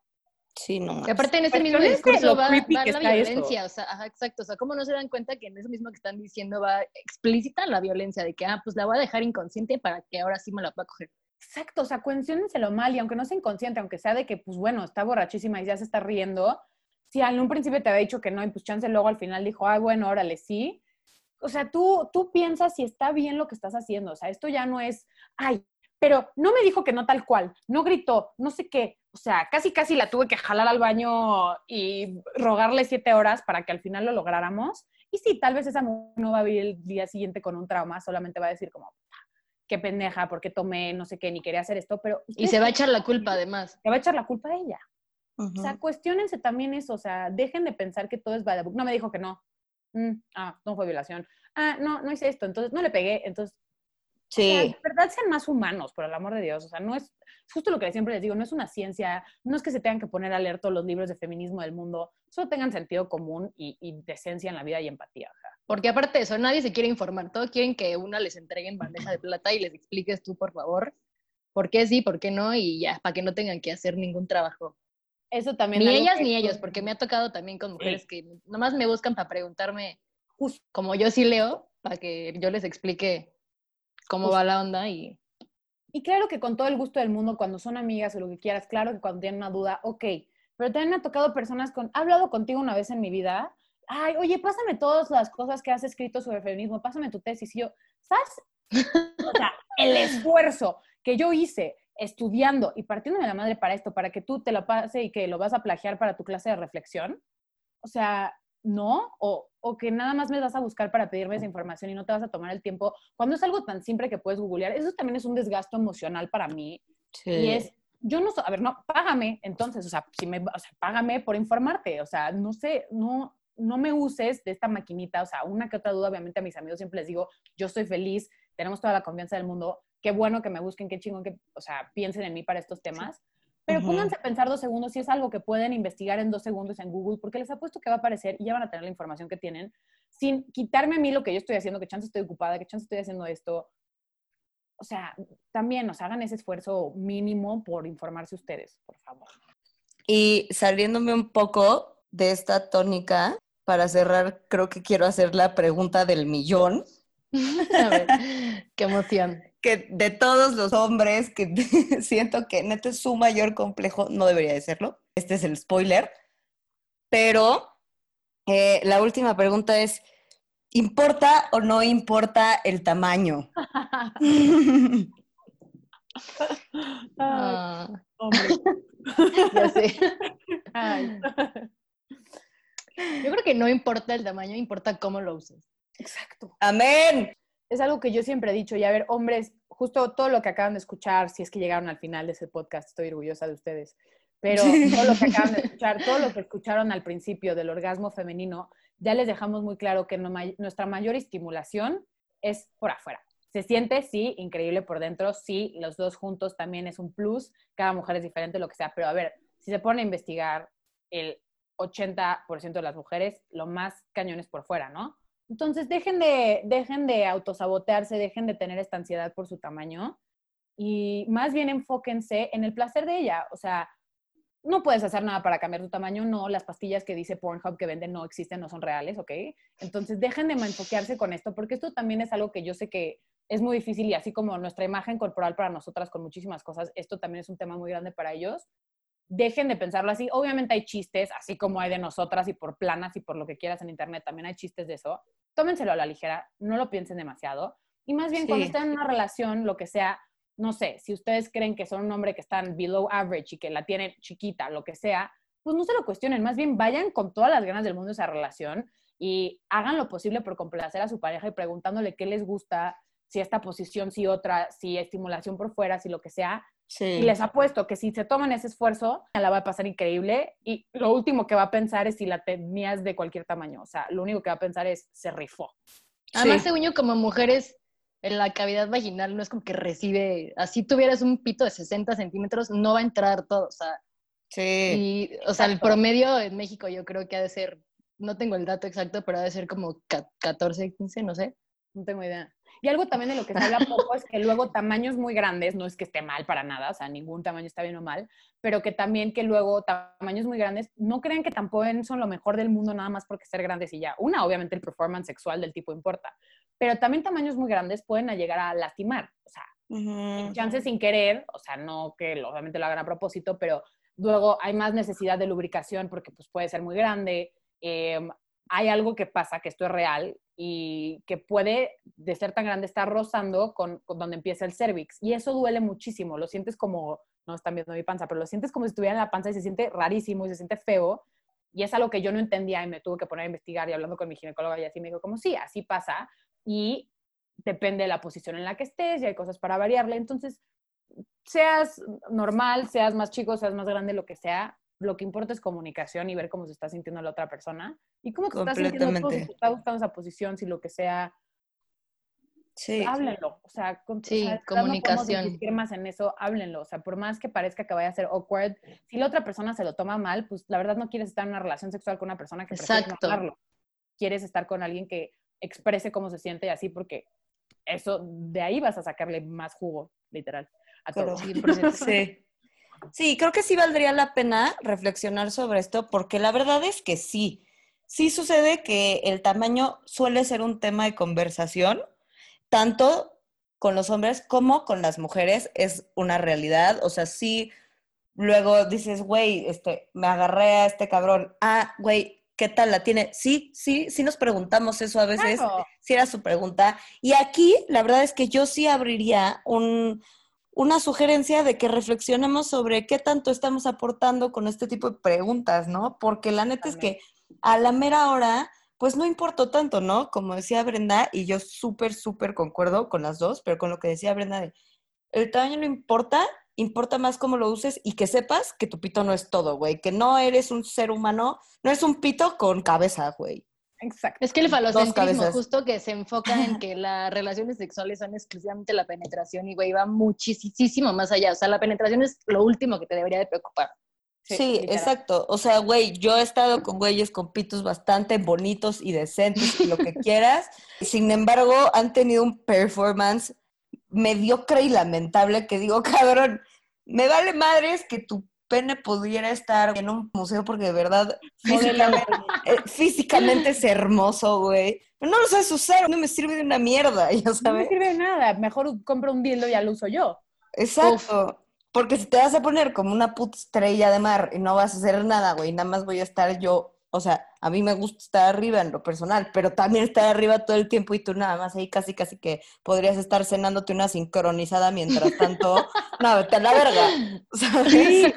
B: Sí, no.
C: Y aparte en ese mismo
D: de
C: discurso
D: lo
C: va, va la
D: esto.
C: violencia, o sea, ajá, exacto, o sea, ¿cómo no se dan cuenta que en eso mismo que están diciendo va explícita la violencia de que, ah, pues la voy a dejar inconsciente para que ahora sí me la pueda coger?
D: Exacto, o sea, cuestiónenselo mal y aunque no sea inconsciente, aunque sea de que, pues bueno, está borrachísima y ya se está riendo, si en un principio te había dicho que no y pues chance luego al final dijo, ay, bueno, órale, sí. O sea, tú, tú piensas si está bien lo que estás haciendo, o sea, esto ya no es, ay, pero no me dijo que no tal cual, no gritó, no sé qué, o sea, casi casi la tuve que jalar al baño y rogarle siete horas para que al final lo lográramos. Y sí, tal vez esa mujer no va a vivir el día siguiente con un trauma, solamente va a decir como, qué pendeja, porque tomé, no sé qué, ni quería hacer esto, pero...
C: Y se va a echar la culpa además.
D: Se va a echar la culpa a ella.
B: Ujú.
D: O sea, cuestionense también eso, o sea, dejen de pensar que todo es by the book. No me dijo que no. Mm, ah, no fue violación. Ah, no, no hice esto, entonces no le pegué, entonces... o sea,
B: Sí.
D: de verdad sean más humanos, por el amor de Dios. O sea, no es, justo lo que siempre les digo, no es una ciencia, no es que se tengan que poner a leer todos los libros de feminismo del mundo, solo tengan sentido común y, y decencia en la vida y empatía. o sea.
C: Porque aparte de eso, nadie se quiere informar, todos quieren que una les entregue en bandeja de plata y les expliques tú, por favor, por qué sí, por qué no, y ya, para que no tengan que hacer ningún trabajo.
D: Eso también...
C: Ni ellas
D: que-
C: ni ellos, porque me ha tocado también con mujeres que nomás me buscan para preguntarme, como yo sí leo, para que yo les explique cómo va la onda y
D: Y claro que con todo el gusto del mundo, cuando son amigas o lo que quieras, claro que cuando tienen una duda, ok. Pero también me ha tocado personas con, he hablado contigo una vez en mi vida, ay, oye, pásame todas las cosas que has escrito sobre feminismo, pásame tu tesis. Y yo, ¿sabes? O sea, el esfuerzo que yo hice estudiando y partiéndome la madre para esto, para que tú te lo pase y que lo vas a plagiar para tu clase de reflexión. O sea, no, o, o que nada más me vas a buscar para pedirme esa información y no te vas a tomar el tiempo. Cuando es algo tan simple que puedes googlear, eso también es un desgasto emocional para mí.
B: sí.
D: Y es, yo no, so- a ver, no, págame entonces, o sea, si me, o sea, págame por informarte, o sea, no sé, no, no me uses de esta maquinita, o sea, una que otra duda, obviamente a mis amigos siempre les digo, yo soy feliz, tenemos toda la confianza del mundo, qué bueno que me busquen, qué chingón que, o sea, piensen en mí para estos temas, pero
B: Ujú.
D: pónganse a pensar dos segundos si es algo que pueden investigar en dos segundos en Google, porque les apuesto que va a aparecer y ya van a tener la información que tienen, sin quitarme a mí lo que yo estoy haciendo, que chance estoy ocupada, que chance estoy haciendo esto. O sea, también nos hagan ese esfuerzo mínimo por informarse ustedes, por favor.
B: Y saliéndome un poco de esta tónica, para cerrar, creo que quiero hacer la pregunta del millón, *laughs*
C: a ver, *laughs* qué emoción.
B: Que de todos los hombres que *laughs* siento que neta es su mayor complejo, no debería de serlo, este es el spoiler, pero eh, la última pregunta es, ¿importa o no importa el tamaño? *laughs*
C: Ah,
D: hombre.
C: ya sé.
D: Ay.
C: Yo creo que no importa el tamaño, importa cómo lo uses.
D: Exacto.
B: Amén.
D: Es algo que yo siempre he dicho, y a ver, hombres, justo todo lo que acaban de escuchar, si es que llegaron al final de ese podcast, estoy orgullosa de ustedes, pero todo lo que acaban de *laughs* escuchar, todo lo que escucharon al principio del orgasmo femenino, ya les dejamos muy claro que no nuestra mayor estimulación es por afuera. Se siente, sí, increíble por dentro, sí, los dos juntos también es un plus, cada mujer es diferente, lo que sea, pero a ver, si se pone a investigar el 80% de las mujeres, lo más cañones por fuera, ¿no? Entonces, dejen de, dejen de autosabotearse, dejen de tener esta ansiedad por su tamaño y más bien enfóquense en el placer de ella. O sea, no puedes hacer nada para cambiar tu tamaño, no, las pastillas que dice Pornhub que venden no existen, no son reales, ¿ok? Entonces, dejen de enfoquearse con esto, porque esto también es algo que yo sé que es muy difícil y así como nuestra imagen corporal para nosotras con muchísimas cosas, esto también es un tema muy grande para ellos. Dejen de pensarlo así. Obviamente hay chistes, así como hay de nosotras y por planas y por lo que quieras en internet, también hay chistes de eso. Tómenselo a la ligera, no lo piensen demasiado. Y más bien cuando estén en una relación, lo que sea, no sé, si ustedes creen que son un hombre que están below average y que la tienen chiquita, lo que sea, pues no se lo cuestionen, más bien vayan con todas las ganas del mundo a esa relación y hagan lo posible por complacer a su pareja y preguntándole qué les gusta, si esta posición, si otra, si estimulación por fuera, si lo que sea. Y les apuesto que si se toman ese esfuerzo, la va a pasar increíble. Y lo último que va a pensar es si la tenías de cualquier tamaño. O sea, lo único que va a pensar es, se rifó.
C: Además, según yo, como mujeres, en la cavidad vaginal no es como que recibe, así tuvieras un pito de 60 centímetros, no va a entrar todo. O sea,
B: Sí.
C: y, o sea el promedio en México yo creo que ha de ser, no tengo el dato exacto, pero ha de ser como ca- 14, 15, no sé.
D: No tengo idea. Y algo también de lo que se habla poco es que luego *laughs* tamaños muy grandes, no es que esté mal para nada, o sea, ningún tamaño está bien o mal, pero que también que luego tamaños muy grandes, no creen que tampoco son lo mejor del mundo nada más porque ser grandes y ya. Una, obviamente el performance sexual del tipo importa, pero también tamaños muy grandes pueden llegar a lastimar, o sea,
B: Ujú.
D: chance sin querer, o sea, no que obviamente lo hagan a propósito, pero luego hay más necesidad de lubricación porque pues puede ser muy grande. eh, hay algo que pasa, que esto es real y que puede, de ser tan grande, estar rozando con, donde empieza el cervix. Y eso duele muchísimo, lo sientes como, no están viendo mi panza, pero lo sientes como si estuviera en la panza y se siente rarísimo y se siente feo. Y es algo que yo no entendía y me tuve que poner a investigar y hablando con mi ginecóloga y así me dijo, como sí, así pasa. Y depende de la posición en la que estés y hay cosas para variarle. Entonces, seas normal, seas más chico, seas más grande, lo que sea, lo que importa es comunicación y ver cómo se está sintiendo la otra persona y cómo te estás sintiendo tú, si te está gustando esa posición, si lo que sea,
B: Sí.
D: háblenlo. O sea, con,
C: Sí,
D: o sea,
C: comunicación.
D: No más en eso, háblenlo. O sea, por más que parezca que vaya a ser awkward, si la otra persona se lo toma mal, pues la verdad no quieres estar en una relación sexual con una persona que prefiere
C: Exacto.
D: Quieres estar con alguien que exprese cómo se siente y así porque eso, de ahí vas a sacarle más jugo, literal, a todo.
C: 100%.
B: Sí. *laughs* Sí, creo que sí valdría la pena reflexionar sobre esto, porque la verdad es que sí. Sí sucede que el tamaño suele ser un tema de conversación, tanto con los hombres como con las mujeres, es una realidad. O sea, sí, luego dices, güey, este, me agarré a este cabrón. Ah, güey, ¿qué tal la tiene? Sí, sí, sí nos preguntamos eso a veces
D: Claro.
B: si era su pregunta. Y aquí, la verdad es que yo sí abriría un, una sugerencia de que reflexionemos sobre qué tanto estamos aportando con este tipo de preguntas, ¿no? Porque la neta es que a la mera hora, pues no importó tanto, ¿no? Como decía Brenda, y yo súper, súper concuerdo con las dos, pero con lo que decía Brenda de, el tamaño no importa, importa más cómo lo uses y que sepas que tu pito no es todo, güey, que no eres un ser humano, no eres un pito con cabeza, güey.
D: Exacto.
C: Es que el falocentrismo, justo que se enfoca en que las relaciones sexuales son exclusivamente la penetración y, güey, va muchísimo más allá. O sea, la penetración es lo último que te debería de preocupar.
B: Sí,
D: literal.
B: exacto. O sea, güey, yo he estado con güeyes con pitos bastante bonitos y decentes y lo que *laughs* quieras. Sin embargo, han tenido un performance mediocre y lamentable que digo, *laughs* cabrón, me vale madres que tu pene pudiera estar en un museo porque de verdad *laughs* físicamente, eh, físicamente es hermoso, güey. Pero no lo sabes usar, no me sirve de una mierda, *laughs* ya
D: No me
B: sabes.
D: sirve de nada. Mejor compro un dildo y ya lo uso yo.
B: Exacto. Porque si te vas a poner como una puta estrella de mar y no vas a hacer nada, güey, nada más voy a estar yo, o sea, a mí me gusta estar arriba en lo personal, pero también estar arriba todo el tiempo y tú nada más ahí casi casi que podrías estar cenándote una sincronizada mientras tanto, *laughs* no, vete a la verga. *laughs* ¿sabes?
D: Sí,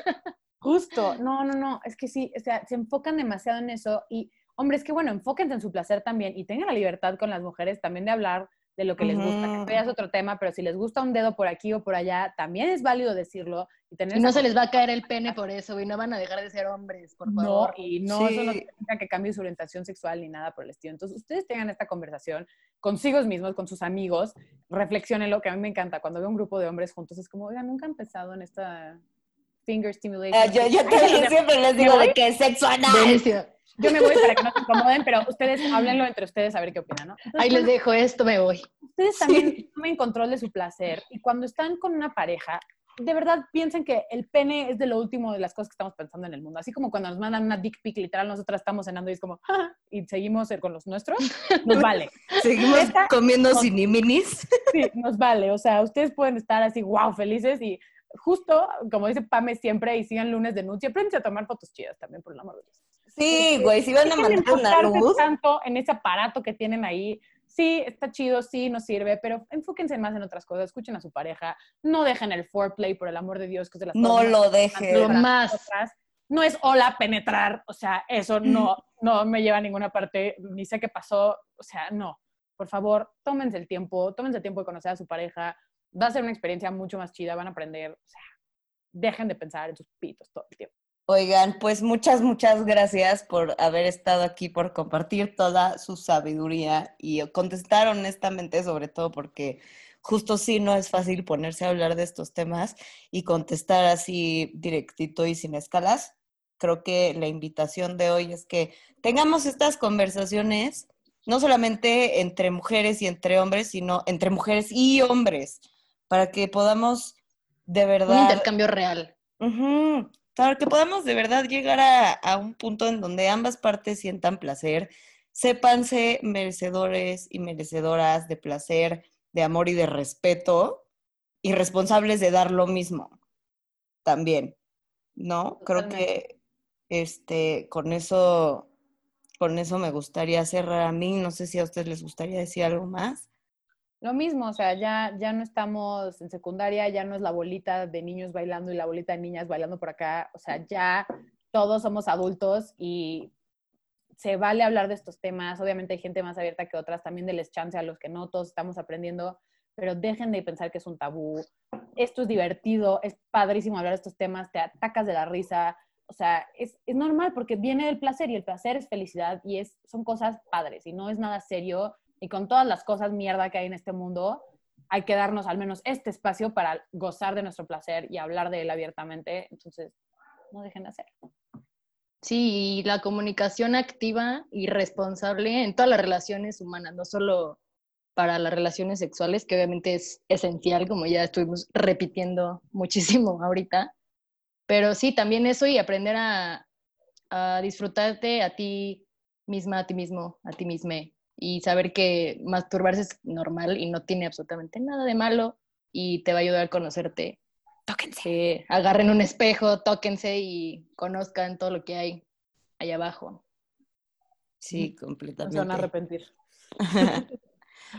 D: justo. No, no, no. Es que sí, o sea, se enfocan demasiado en eso. Y, hombre, es que bueno, enfóquense en su placer también y tengan la libertad con las mujeres también de hablar de lo que les gusta.
B: Ujú.
D: Que esto ya es otro tema, pero si les gusta un dedo por aquí o por allá, también es válido decirlo y tener
C: Y no se les va a caer el pene por eso, güey. No van a dejar de ser hombres, por
D: No,
C: favor.
D: y no, eso no
B: Sí.
D: significa que cambie su orientación sexual ni nada por el estilo. Entonces, ustedes tengan esta conversación consigo mismos, con sus amigos, reflexionenlo, que a mí me encanta. Cuando veo un grupo de hombres juntos, es como, oigan, nunca han pensado en esta, finger stimulation.
B: Ah, yo, yo también siempre les digo de que es sexo anal.
C: Buenísimo.
D: Yo me voy para que no se incomoden, pero ustedes háblenlo entre ustedes a ver qué opinan, ¿no? Entonces,
C: Ahí les dejo esto, me voy.
D: ustedes también tomen control de su placer y cuando están con una pareja, de verdad piensen que el pene es de lo último de las cosas que estamos pensando en el mundo. Así como cuando nos mandan una dick pic, literal, nosotras estamos cenando y es como, "Ja", y seguimos con los nuestros, nos *laughs* vale.
B: Seguimos
D: Esta-
B: comiendo
D: no.
B: ciniminis.
D: Sí, nos vale. O sea, ustedes pueden estar así, wow, felices y justo, como dice Pame siempre, y sigan lunes de nude, aprendan a tomar fotos chidas también, por el amor de Dios.
B: Sí, güey, si van a mandar luz.
D: tanto en ese aparato que tienen ahí. Sí, está chido, sí, nos sirve, pero enfóquense más en otras cosas, escuchen a su pareja, no dejen el foreplay, por el amor de Dios, que es de las
B: No lo dejen.
C: Lo más.
D: No es hola, penetrar, o sea, eso no, no me lleva a ninguna parte, ni sé qué pasó, o sea, no. Por favor, tómense el tiempo, tómense el tiempo de conocer a su pareja, va a ser una experiencia mucho más chida, van a aprender, o sea, dejen de pensar en sus pitos todo el tiempo.
B: Oigan, pues muchas, muchas gracias por haber estado aquí, por compartir toda su sabiduría y contestar honestamente, sobre todo porque justo sí no es fácil ponerse a hablar de estos temas y contestar así directito y sin escalas. Creo que la invitación de hoy es que tengamos estas conversaciones, no solamente entre mujeres y entre hombres, sino entre mujeres y hombres, para que podamos de
C: Un
B: verdad...
C: intercambio real.
B: Ujú, Para que podamos de verdad llegar a, a un punto en donde ambas partes sientan placer, sépanse merecedores y merecedoras de placer, de amor y de respeto, y responsables de dar lo mismo también, ¿no? Creo que este, con eso, con eso me gustaría cerrar a mí. No sé si a ustedes les gustaría decir algo más.
D: Lo mismo, o sea, ya, ya no estamos en secundaria, ya no es la bolita de niños bailando y la bolita de niñas bailando por acá, o sea, ya todos somos adultos y se vale hablar de estos temas, obviamente hay gente más abierta que otras, también les chance a los que no, todos estamos aprendiendo, pero dejen de pensar que es un tabú, esto es divertido, es padrísimo hablar de estos temas, te atacas de la risa, o sea, es, es normal porque viene del placer y el placer es felicidad y es, son cosas padres y no es nada serio y con todas las cosas mierda que hay en este mundo, hay que darnos al menos este espacio para gozar de nuestro placer y hablar de él abiertamente. Entonces, no dejen de hacerlo.
C: Sí, y la comunicación activa y responsable en todas las relaciones humanas, no solo para las relaciones sexuales, que obviamente es esencial, como ya estuvimos repitiendo muchísimo *laughs* ahorita, pero sí, también eso y aprender a, a disfrutarte a ti misma, a ti mismo, a ti misma, y saber que masturbarse es normal y no tiene absolutamente nada de malo y te va a ayudar a conocerte
B: Tóquense.
C: eh, agarren un espejo, tóquense y conozcan todo lo que hay allá abajo.
B: Sí,
D: No se van a
B: completamente.
D: arrepentir. *laughs*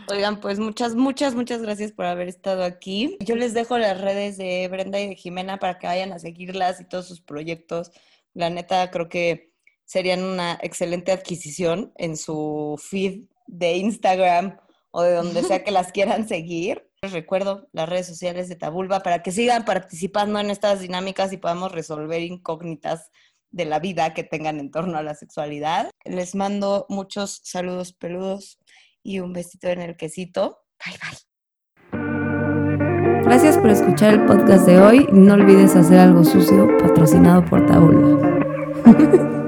B: Oigan, pues muchas, muchas, muchas gracias por haber estado aquí. Yo les dejo las redes de Brenda y de Jimena para que vayan a seguirlas y todos sus proyectos. La neta, creo que serían una excelente adquisición en su feed de Instagram o de donde sea *laughs* que las quieran seguir. Les recuerdo las redes sociales de Tabulba para que sigan participando en estas dinámicas y podamos resolver incógnitas de la vida que tengan en torno a la sexualidad. Les mando muchos saludos peludos y un besito en el quesito. Bye bye.
A: Gracias por escuchar el podcast de hoy. No olvides hacer algo sucio patrocinado por Tabulba. *laughs*